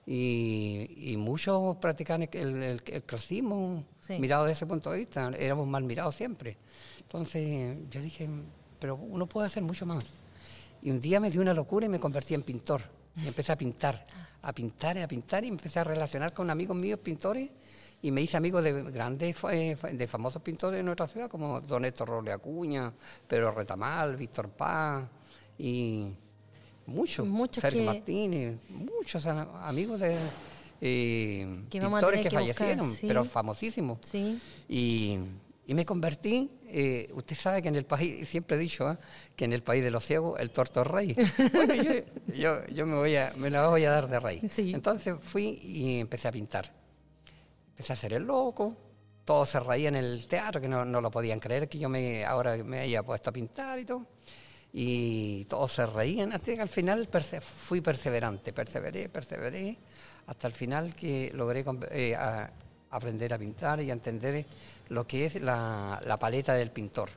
S2: Y, y muchos practicaban el, el, el clasismo,
S1: Sí.
S2: mirado desde ese punto de vista. Éramos mal mirados siempre. Entonces yo dije, pero uno puede hacer mucho más. Y un día me dio una locura y me convertí en pintor. Y empecé a pintar, a pintar, a pintar y empecé a relacionar con amigos míos pintores y me hice amigo de grandes, eh, de famosos pintores de nuestra ciudad como Don Héctor Roble Acuña, Pedro Retamal, Víctor Paz y muchos,
S1: Muchos
S2: Sergio
S1: que-
S2: Martínez, muchos amigos de eh, pintores que,
S1: que buscar,
S2: fallecieron,
S1: sí.
S2: pero famosísimos.
S1: Sí.
S2: Y, y me convertí, eh, usted sabe que en el país, siempre he dicho, ¿ah? que en el país de los ciegos el torto es rey. Bueno, yo, yo, yo me, voy a, me la voy a dar de rey.
S1: Sí.
S2: Entonces fui y empecé a pintar. Empecé a hacer el loco, todos se reían en el teatro, que no, no lo podían creer que yo me, ahora me haya puesto a pintar y todo. Y todos se reían, hasta que al final perse- fui perseverante, perseveré, perseveré, hasta el final que logré eh, a- aprender a pintar y a entender lo que es la, la paleta del pintor.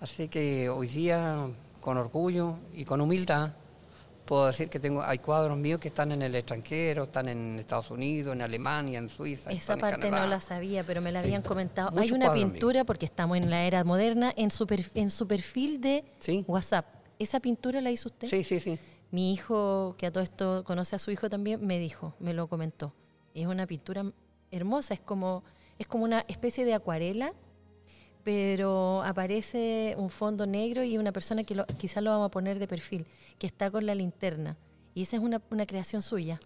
S2: Así que hoy día, con orgullo y con humildad, puedo decir que tengo, hay cuadros míos que están en el extranjero, están en Estados Unidos, en Alemania, en Suiza.
S1: Esa
S2: en
S1: parte no la sabía, pero me la
S2: Sí.
S1: habían comentado. Hay una pintura, porque estamos en la era moderna, en su, per- en su perfil de
S2: Sí.
S1: WhatsApp. ¿Esa pintura la hizo usted?
S2: Sí, sí, sí.
S1: Mi hijo, que a todo esto conoce a su hijo también, me dijo, me lo comentó. Es una pintura hermosa, es como, es como una especie de acuarela, pero aparece un fondo negro y una persona que quizás lo vamos a poner de perfil, que está con la linterna. Y esa es una, una creación suya.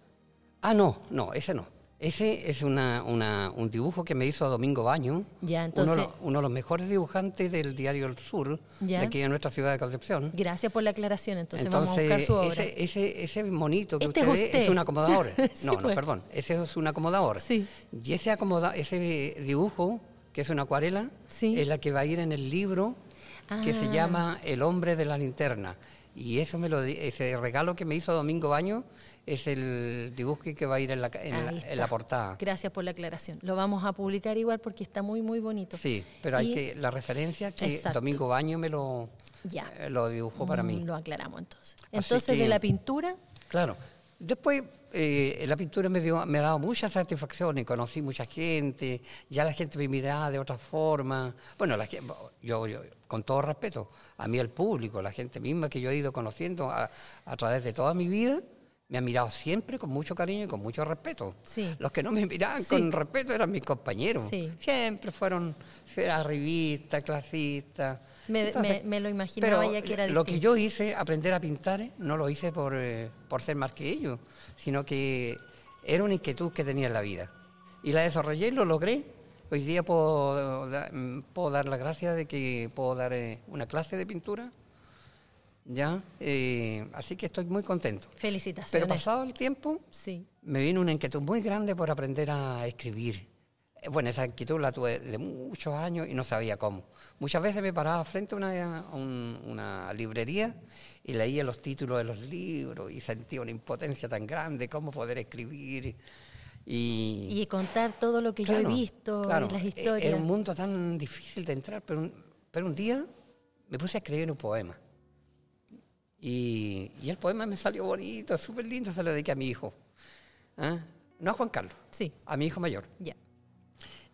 S2: Ah, no, no, ese no. Ese es una, una- un dibujo que me hizo Domingo Baño,
S1: Ya,
S2: uno,
S1: entonces,
S2: de los- uno de los mejores dibujantes del diario El Sur,
S1: Ya.
S2: de aquí de nuestra ciudad de Concepción.
S1: gracias por la aclaración, entonces, vamos a buscar su obra.
S2: ese, ese, ese monito que
S1: Este
S2: usted
S1: es
S2: ve es un acomodador.
S1: Sí,
S2: no, no,
S1: pues.
S2: perdón, ese es un acomodador.
S1: Sí.
S2: Y ese, acomoda, ese dibujo, que es una acuarela,
S1: Sí.
S2: es la que va a ir en el libro que se
S1: Ah.
S2: llama El hombre de la linterna. Y eso me lo ese regalo que me hizo Domingo Baño es el dibujo que va a ir en la, en la- en la portada.
S1: Gracias por la aclaración. Lo vamos a publicar igual porque está muy, muy bonito.
S2: Sí, pero hay que la referencia que
S1: Exacto.
S2: Domingo Baño me lo,
S1: Ya.
S2: eh, lo dibujó para
S1: Mm,
S2: mí.
S1: Lo aclaramos entonces.
S2: Así
S1: Entonces, de la pintura,
S2: Claro. Después, eh, la pintura me, dio, me ha dado muchas satisfacciones, conocí mucha gente, ya la gente me miraba de otra forma. Bueno, la yo, yo, con todo respeto, a mí el público, la gente misma que yo he ido conociendo a, a través de toda mi vida, me ha mirado siempre con mucho cariño y con mucho respeto.
S1: Sí.
S2: Los que no me miraban
S1: Sí.
S2: con respeto eran mis compañeros.
S1: Sí.
S2: Siempre fueron arribistas, clasistas.
S1: Me-
S2: Entonces,
S1: me- me lo imaginaba
S2: pero
S1: ya que era
S2: Lo que yo hice, aprender a pintar, no lo hice por, eh, por ser más que ellos, sino que era una inquietud que tenía en la vida. Y la desarrollé y lo logré. Hoy día puedo, puedo dar la gracia de que puedo dar eh, una clase de pintura. ¿Ya? Eh, así que estoy muy contento.
S1: felicitaciones.
S2: Pero pasado el tiempo,
S1: Sí.
S2: me vino una inquietud muy grande por aprender a escribir. Eh, Bueno, esa inquietud la tuve de muchos años y no sabía cómo. Muchas veces me paraba frente a una, a un- una librería y leía los títulos de los libros y sentía una impotencia tan grande, cómo poder escribir. Y,
S1: Y contar todo lo que yo
S2: Claro,
S1: he visto,
S2: claro,
S1: y las
S2: e-
S1: historias.
S2: Era un mundo tan difícil de entrar, pero un, pero un día me puse a escribir un poema. Y, y el poema me salió bonito, súper lindo, se lo dediqué a mi hijo. ¿Ah? No a Juan Carlos,
S1: Sí,
S2: a mi hijo mayor.
S1: ya.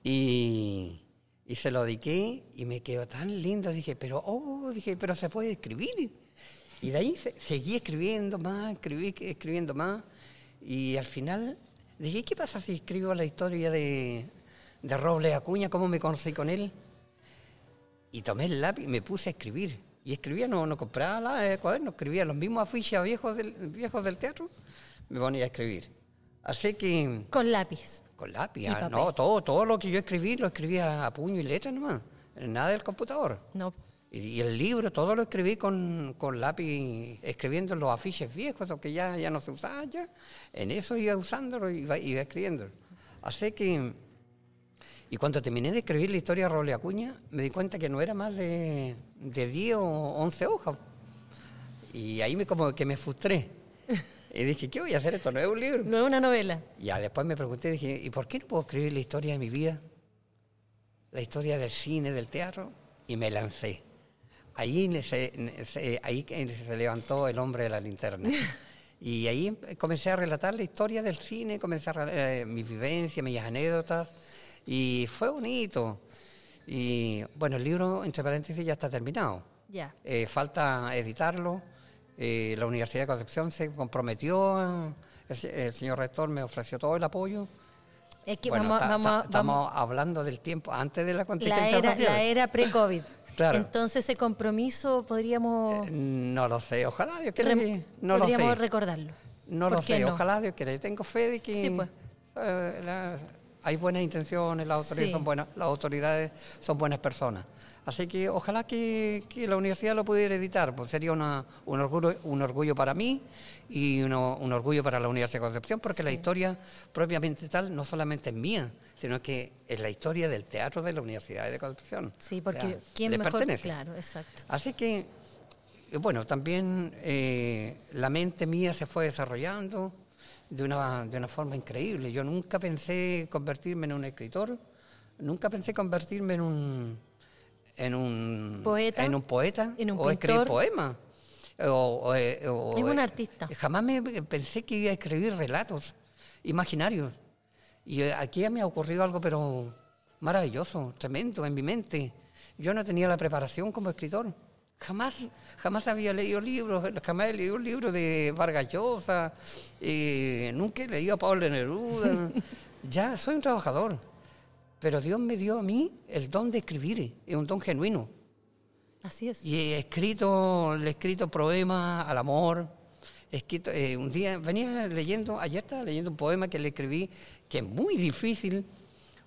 S2: Y, y se lo dediqué y me quedó tan lindo. Dije, pero, oh, dije, pero se puede escribir. Y de ahí se- seguí escribiendo más, escribí, escribiendo más. Y al final dije, ¿qué pasa si escribo la historia de, de Robles Acuña, cómo me conocí con él? Y tomé el lápiz y me puse a escribir. Y escribía, no, no compraba la, cuadernos, escribía los mismos afiches viejos del, viejos del teatro, me ponía a escribir. Así que
S1: Con lápiz.
S2: con lápiz, ah, no, todo, todo lo que yo escribí lo escribía a puño y letra nomás, nada del computador.
S1: No.
S2: Y, y el libro, todo lo escribí con, con lápiz, escribiendo en los afiches viejos, que ya, ya no se usaban ya. En eso iba usándolo y iba, iba escribiendo. Así que, y cuando terminé de escribir la historia de Roble Acuña, me di cuenta que no era más de, de 10 o 11 hojas. Y ahí me como que me frustré. Y dije, ¿qué voy a hacer? Esto no es un libro.
S1: No es una novela.
S2: Ya después me pregunté, dije, ¿y por qué no puedo escribir la historia de mi vida? La historia del cine, del teatro, y me lancé. Ahí se, se- ahí se levantó el hombre de la linterna. Y ahí em- comencé a relatar la historia del cine, comencé a eh, mis vivencias, mis anécdotas, y fue bonito. Y bueno, el libro, entre paréntesis, ya está terminado.
S1: Ya.
S2: Eh, falta editarlo. Eh, la Universidad de Concepción se comprometió, el, se- el señor rector me ofreció todo el apoyo.
S1: Es que
S2: Bueno,
S1: vamos,
S2: ta-
S1: vamos,
S2: ta-
S1: vamos-
S2: estamos hablando del tiempo antes de la
S1: la
S2: contingencia
S1: era,
S2: social.
S1: la era pre-COVID.
S2: Claro.
S1: Entonces ese compromiso podríamos,
S2: Eh, no lo sé, ojalá Dios quiera que... No lo
S1: podríamos
S2: sé,
S1: recordarlo.
S2: no
S1: ¿Por
S2: lo sé,
S1: no?
S2: ojalá Dios quiera. Yo tengo fe de que
S1: Sí, pues.
S2: eh, la- hay buenas intenciones, las autoridades,
S1: Sí.
S2: son buenas, las autoridades son buenas personas. Así que ojalá que, que la universidad lo pudiera editar, pues sería una- un, orgullo, un orgullo para mí y uno- un orgullo para la Universidad de Concepción, porque la
S1: Sí.
S2: historia propiamente tal no solamente es mía, sino que es la historia del teatro de la Universidad de Concepción.
S1: Sí,
S2: O
S1: porque
S2: sea,
S1: quién mejor.
S2: pertenece.
S1: Claro, exacto.
S2: Así que, eh, bueno, también eh, la mente mía se fue desarrollando de una, de una forma increíble. Yo nunca pensé convertirme en un escritor, nunca pensé convertirme en un, en un
S1: Poeta,
S2: en un poeta
S1: en un
S2: o escribir
S1: pintor.
S2: poemas. O, o, o,
S1: Es un
S2: eh,
S1: artista.
S2: Jamás me pensé que iba a escribir relatos imaginarios. Y eh, aquí me ha ocurrido algo, pero maravilloso, tremendo en mi mente. Yo no tenía la preparación como escritor. Jamás, jamás había leído libros, jamás he leído un libro de Vargas Llosa, eh, nunca he leído a Pablo Neruda. ya soy un trabajador. Pero Dios me dio a mí el don de escribir, es un don genuino.
S1: Así es.
S2: Y he escrito, le he escrito poemas al amor. He escrito, eh, un día venía leyendo, ayer estaba leyendo un poema que le escribí, que es muy difícil.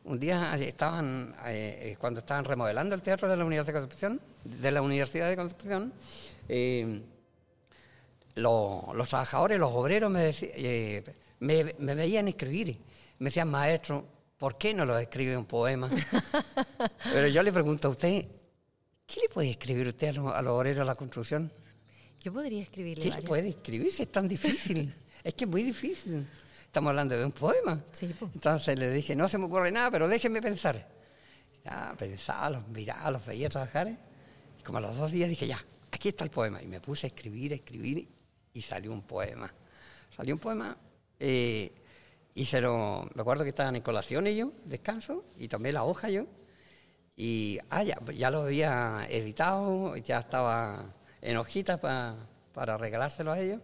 S2: Un día estaban, eh, eh, cuando estaban remodelando el teatro de la Universidad de Concepción, de la Universidad de Concepción, eh, lo- los trabajadores, los obreros me, deci- eh, me, me veían escribir. Me decían, maestro, ¿por qué no lo escribe un poema? Pero yo le pregunto a usted, ¿qué le puede escribir usted a los, a los obreros de la construcción?
S1: Yo podría escribirle.
S2: ¿Qué
S1: varios.
S2: puede escribir si es tan difícil? es que es muy difícil. Estamos hablando de un poema.
S1: Sí.
S2: Entonces le dije, no se me ocurre nada, pero déjenme pensar. Ya, pensaba, los miraba, los veía trabajar. Y como a los dos días dije, ya, aquí está el poema. Y me puse a escribir, a escribir, y salió un poema. Salió un poema, eh, y se lo... Me acuerdo que estaban en colación ellos, descanso, y tomé la hoja yo. Y ah, ya, ya lo había editado, ya estaba en hojitas pa- para regalárselo a ellos.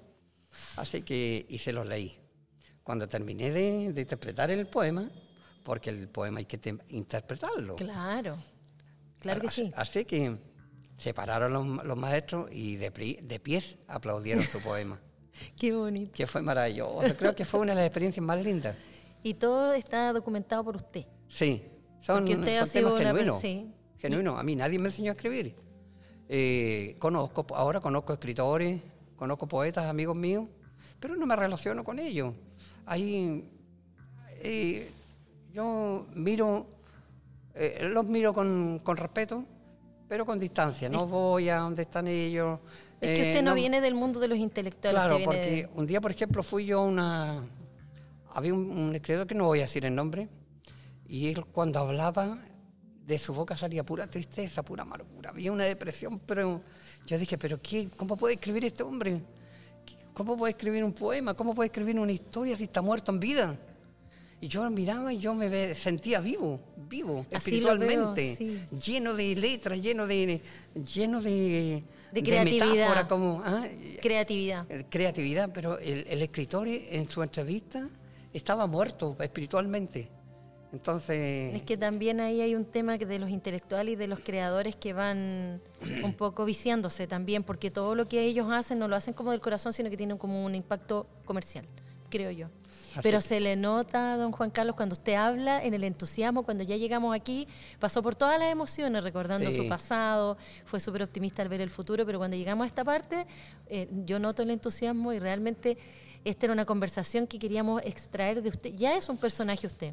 S2: Así que, y se los leí. Cuando terminé de, de interpretar el poema, porque el poema hay que te- interpretarlo.
S1: Claro, claro que
S2: Así-
S1: sí.
S2: Así que se pararon los, los maestros y de, de pies aplaudieron su poema,
S1: Qué bonito.
S2: que fue maravilloso. Creo que fue una de las experiencias más lindas.
S1: Y todo está documentado por usted.
S2: Sí, son,
S1: Porque usted ha
S2: son temas
S1: sido per-
S2: genuinos.
S1: sí.
S2: Genuinos. A mí nadie me enseñó a escribir. Eh, conozco, ahora conozco escritores, conozco poetas, amigos míos, pero no me relaciono con ellos. Ahí eh, yo miro, eh, los miro con, con respeto, pero con distancia. No voy a donde están ellos.
S1: Es que
S2: eh,
S1: usted no, viene del mundo de los intelectuales.
S2: Claro,
S1: viene
S2: porque un día, por ejemplo, fui yo a una... Había un, un escritor que no voy a decir el nombre, y él cuando hablaba, de su boca salía pura tristeza, pura amargura. Había una depresión, pero yo dije, ¿pero qué? ¿Cómo puede escribir este hombre? ¿Cómo puede escribir un poema? ¿Cómo puede escribir una historia si está muerto en vida? Y yo miraba y yo me sentía vivo, vivo,
S1: Así lo veo,
S2: espiritualmente,
S1: sí.
S2: lleno de letras, lleno de, lleno de,
S1: De creatividad.
S2: metáfora, como, ah,
S1: creatividad.
S2: eh, creatividad, pero el, el escritor en su entrevista estaba muerto espiritualmente. Entonces,
S1: Es que también ahí hay un tema de los intelectuales y de los creadores que van un poco viciándose también, porque todo lo que ellos hacen no lo hacen como del corazón, sino que tienen como un impacto comercial, creo yo.
S2: Así
S1: Pero se le nota, don Juan Carlos, cuando usted habla, en el entusiasmo, cuando ya llegamos aquí, pasó por todas las emociones, recordando
S2: Sí.
S1: su pasado, fue súper optimista al ver el futuro, pero cuando llegamos a esta parte, eh, yo noto el entusiasmo y realmente esta era una conversación que queríamos extraer de usted. Ya es un personaje usted,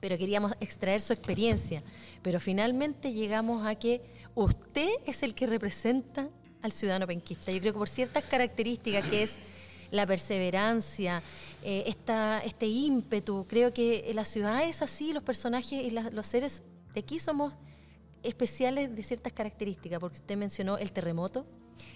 S1: pero queríamos extraer su experiencia. Pero finalmente llegamos a que usted es el que representa al ciudadano penquista. Yo creo que por ciertas características que es la perseverancia, eh, esta, este ímpetu, creo que la ciudad es así, los personajes y los seres de aquí somos especiales de ciertas características, porque usted mencionó el terremoto,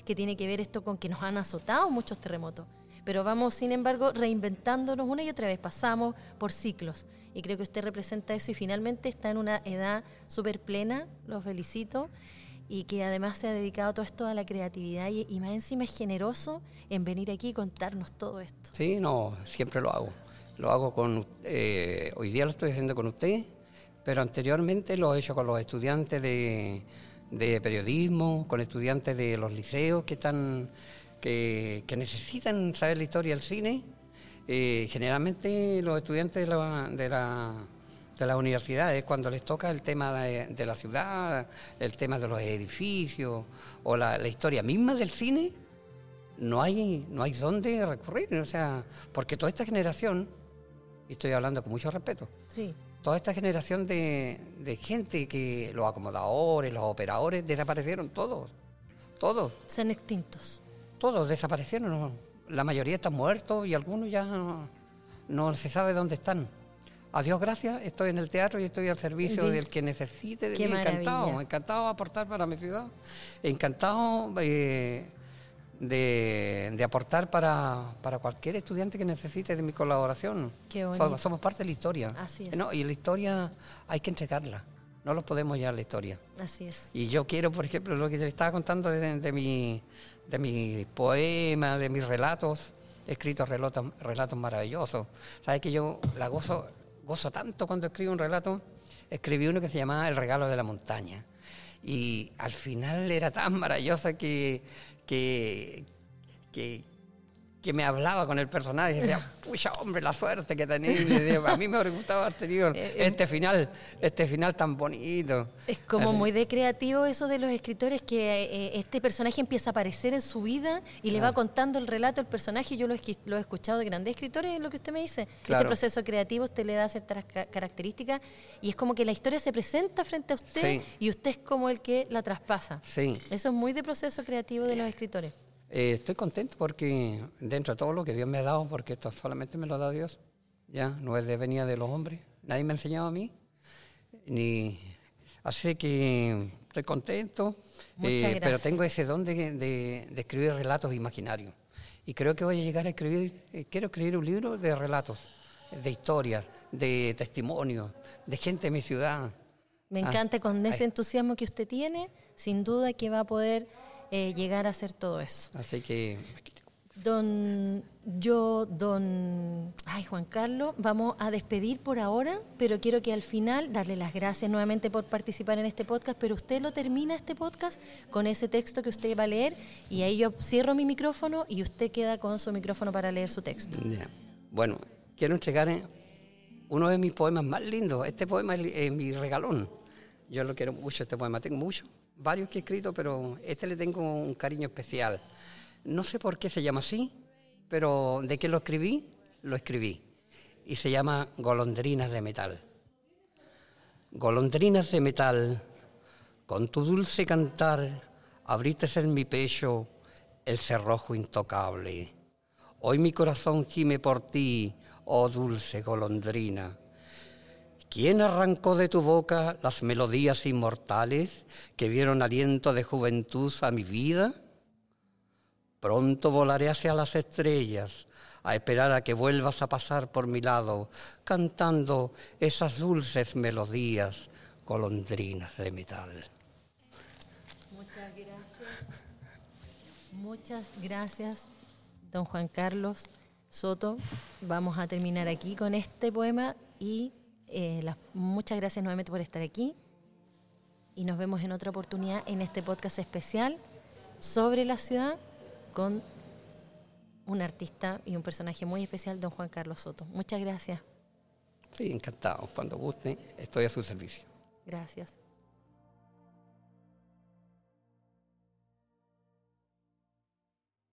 S1: que tiene que ver esto con que nos han azotado muchos terremotos, pero vamos, sin embargo, reinventándonos una y otra vez, pasamos por ciclos, y creo que usted representa eso y finalmente está en una edad súper plena, lo felicito, y que además se ha dedicado todo esto a la creatividad y, más encima es generoso en venir aquí y contarnos todo esto.
S2: sí, no, siempre lo hago. Lo hago con, eh, hoy día lo estoy haciendo con usted, pero anteriormente lo he hecho con los estudiantes de, de periodismo, con estudiantes de los liceos que están, que, que necesitan saber la historia del cine. Eh, generalmente los estudiantes de la, de la de las universidades, cuando les toca el tema de, de la ciudad, el tema de los edificios o la, la historia misma del cine, no hay, no hay dónde recurrir. O sea, porque toda esta generación, y estoy hablando con mucho respeto,
S1: Sí,
S2: toda esta generación de, de gente que los acomodadores, los operadores, desaparecieron todos. Todos,
S1: sean extintos.
S2: todos desaparecieron. La mayoría están muertos y algunos ya no, no se sabe dónde están. A Dios gracias, estoy en el teatro y estoy al servicio del que necesite de
S1: Qué
S2: mí. Encantado,
S1: maravilla.
S2: encantado de aportar para mi ciudad. Encantado eh, de, de aportar para, para cualquier estudiante que necesite de mi colaboración.
S1: Qué
S2: Somos, parte de la historia.
S1: Así es.
S2: No, y la historia hay que entregarla. No los podemos llevar la historia.
S1: Así es.
S2: Y yo quiero, por ejemplo, lo que te estaba contando de, de mi, de mis poemas, de mis relatos, he escrito relatos, relatos maravillosos. Sabes que yo la gozo, gozo tanto cuando escribo un relato. Escribí uno que se llamaba El regalo de la montaña. Y al final era tan maravillosa que, que, que, que me hablaba con el personaje y decía, pucha hombre, la suerte que tenéis. A mí me hubiera gustado haber tenido
S1: Eh,
S2: este final, este final tan bonito.
S1: Es como
S2: Así.
S1: muy de creativo eso de los escritores que eh, este personaje empieza a aparecer en su vida y le va contando el relato al personaje. Yo lo, lo he escuchado de grandes escritores, es lo que usted me dice. Ese proceso creativo usted le da ciertas ca- características y es como que la historia se presenta frente a usted
S2: Sí.
S1: y usted es como el que la traspasa.
S2: Sí.
S1: Eso es muy de proceso creativo de los escritores.
S2: Eh, estoy contento porque dentro de todo lo que Dios me ha dado, porque esto solamente me lo da Dios, ya no es de venida de los hombres, nadie me ha enseñado a mí, ni así que estoy contento, eh, pero tengo ese don de, de, escribir relatos imaginarios. Y creo que voy a llegar a escribir, eh, quiero escribir un libro de relatos, de historias, de testimonios, de gente de mi ciudad.
S1: Me ah, encanta con ese entusiasmo que usted tiene, sin duda que va a poder eh, llegar a hacer todo eso.
S2: Así que...
S1: Don, yo, don, ay Juan Carlos, vamos a despedir por ahora, pero quiero que al final darle las gracias nuevamente por participar en este podcast, pero usted lo termina este podcast con ese texto que usted va a leer y ahí yo cierro mi micrófono y usted queda con su micrófono para leer su texto.
S2: Bueno, quiero entregar eh, uno de mis poemas más lindos. Este poema es mi regalón. Yo lo quiero mucho, este poema. Tengo muchos varios que he escrito, pero este le tengo un cariño especial. No sé por qué se llama así, pero de que lo escribí, lo escribí. Y se llama Golondrinas de Metal. Golondrinas de metal, con tu dulce cantar, abriste en mi pecho el cerrojo intocable. Hoy mi corazón gime por ti, oh dulce golondrina ¿Quién arrancó de tu boca las melodías inmortales que dieron aliento de juventud a mi vida? Pronto volaré hacia las estrellas a esperar a que vuelvas a pasar por mi lado, cantando esas dulces melodías golondrinas de metal.
S1: Muchas gracias. Muchas gracias, don Juan Carlos Soto. Vamos a terminar aquí con este poema y eh, muchas gracias nuevamente por estar aquí y nos vemos en otra oportunidad en este podcast especial sobre la ciudad con un artista y un personaje muy especial, don Juan Carlos Soto. Muchas gracias.
S2: Sí, encantado. Cuando guste, estoy a su servicio.
S1: Gracias.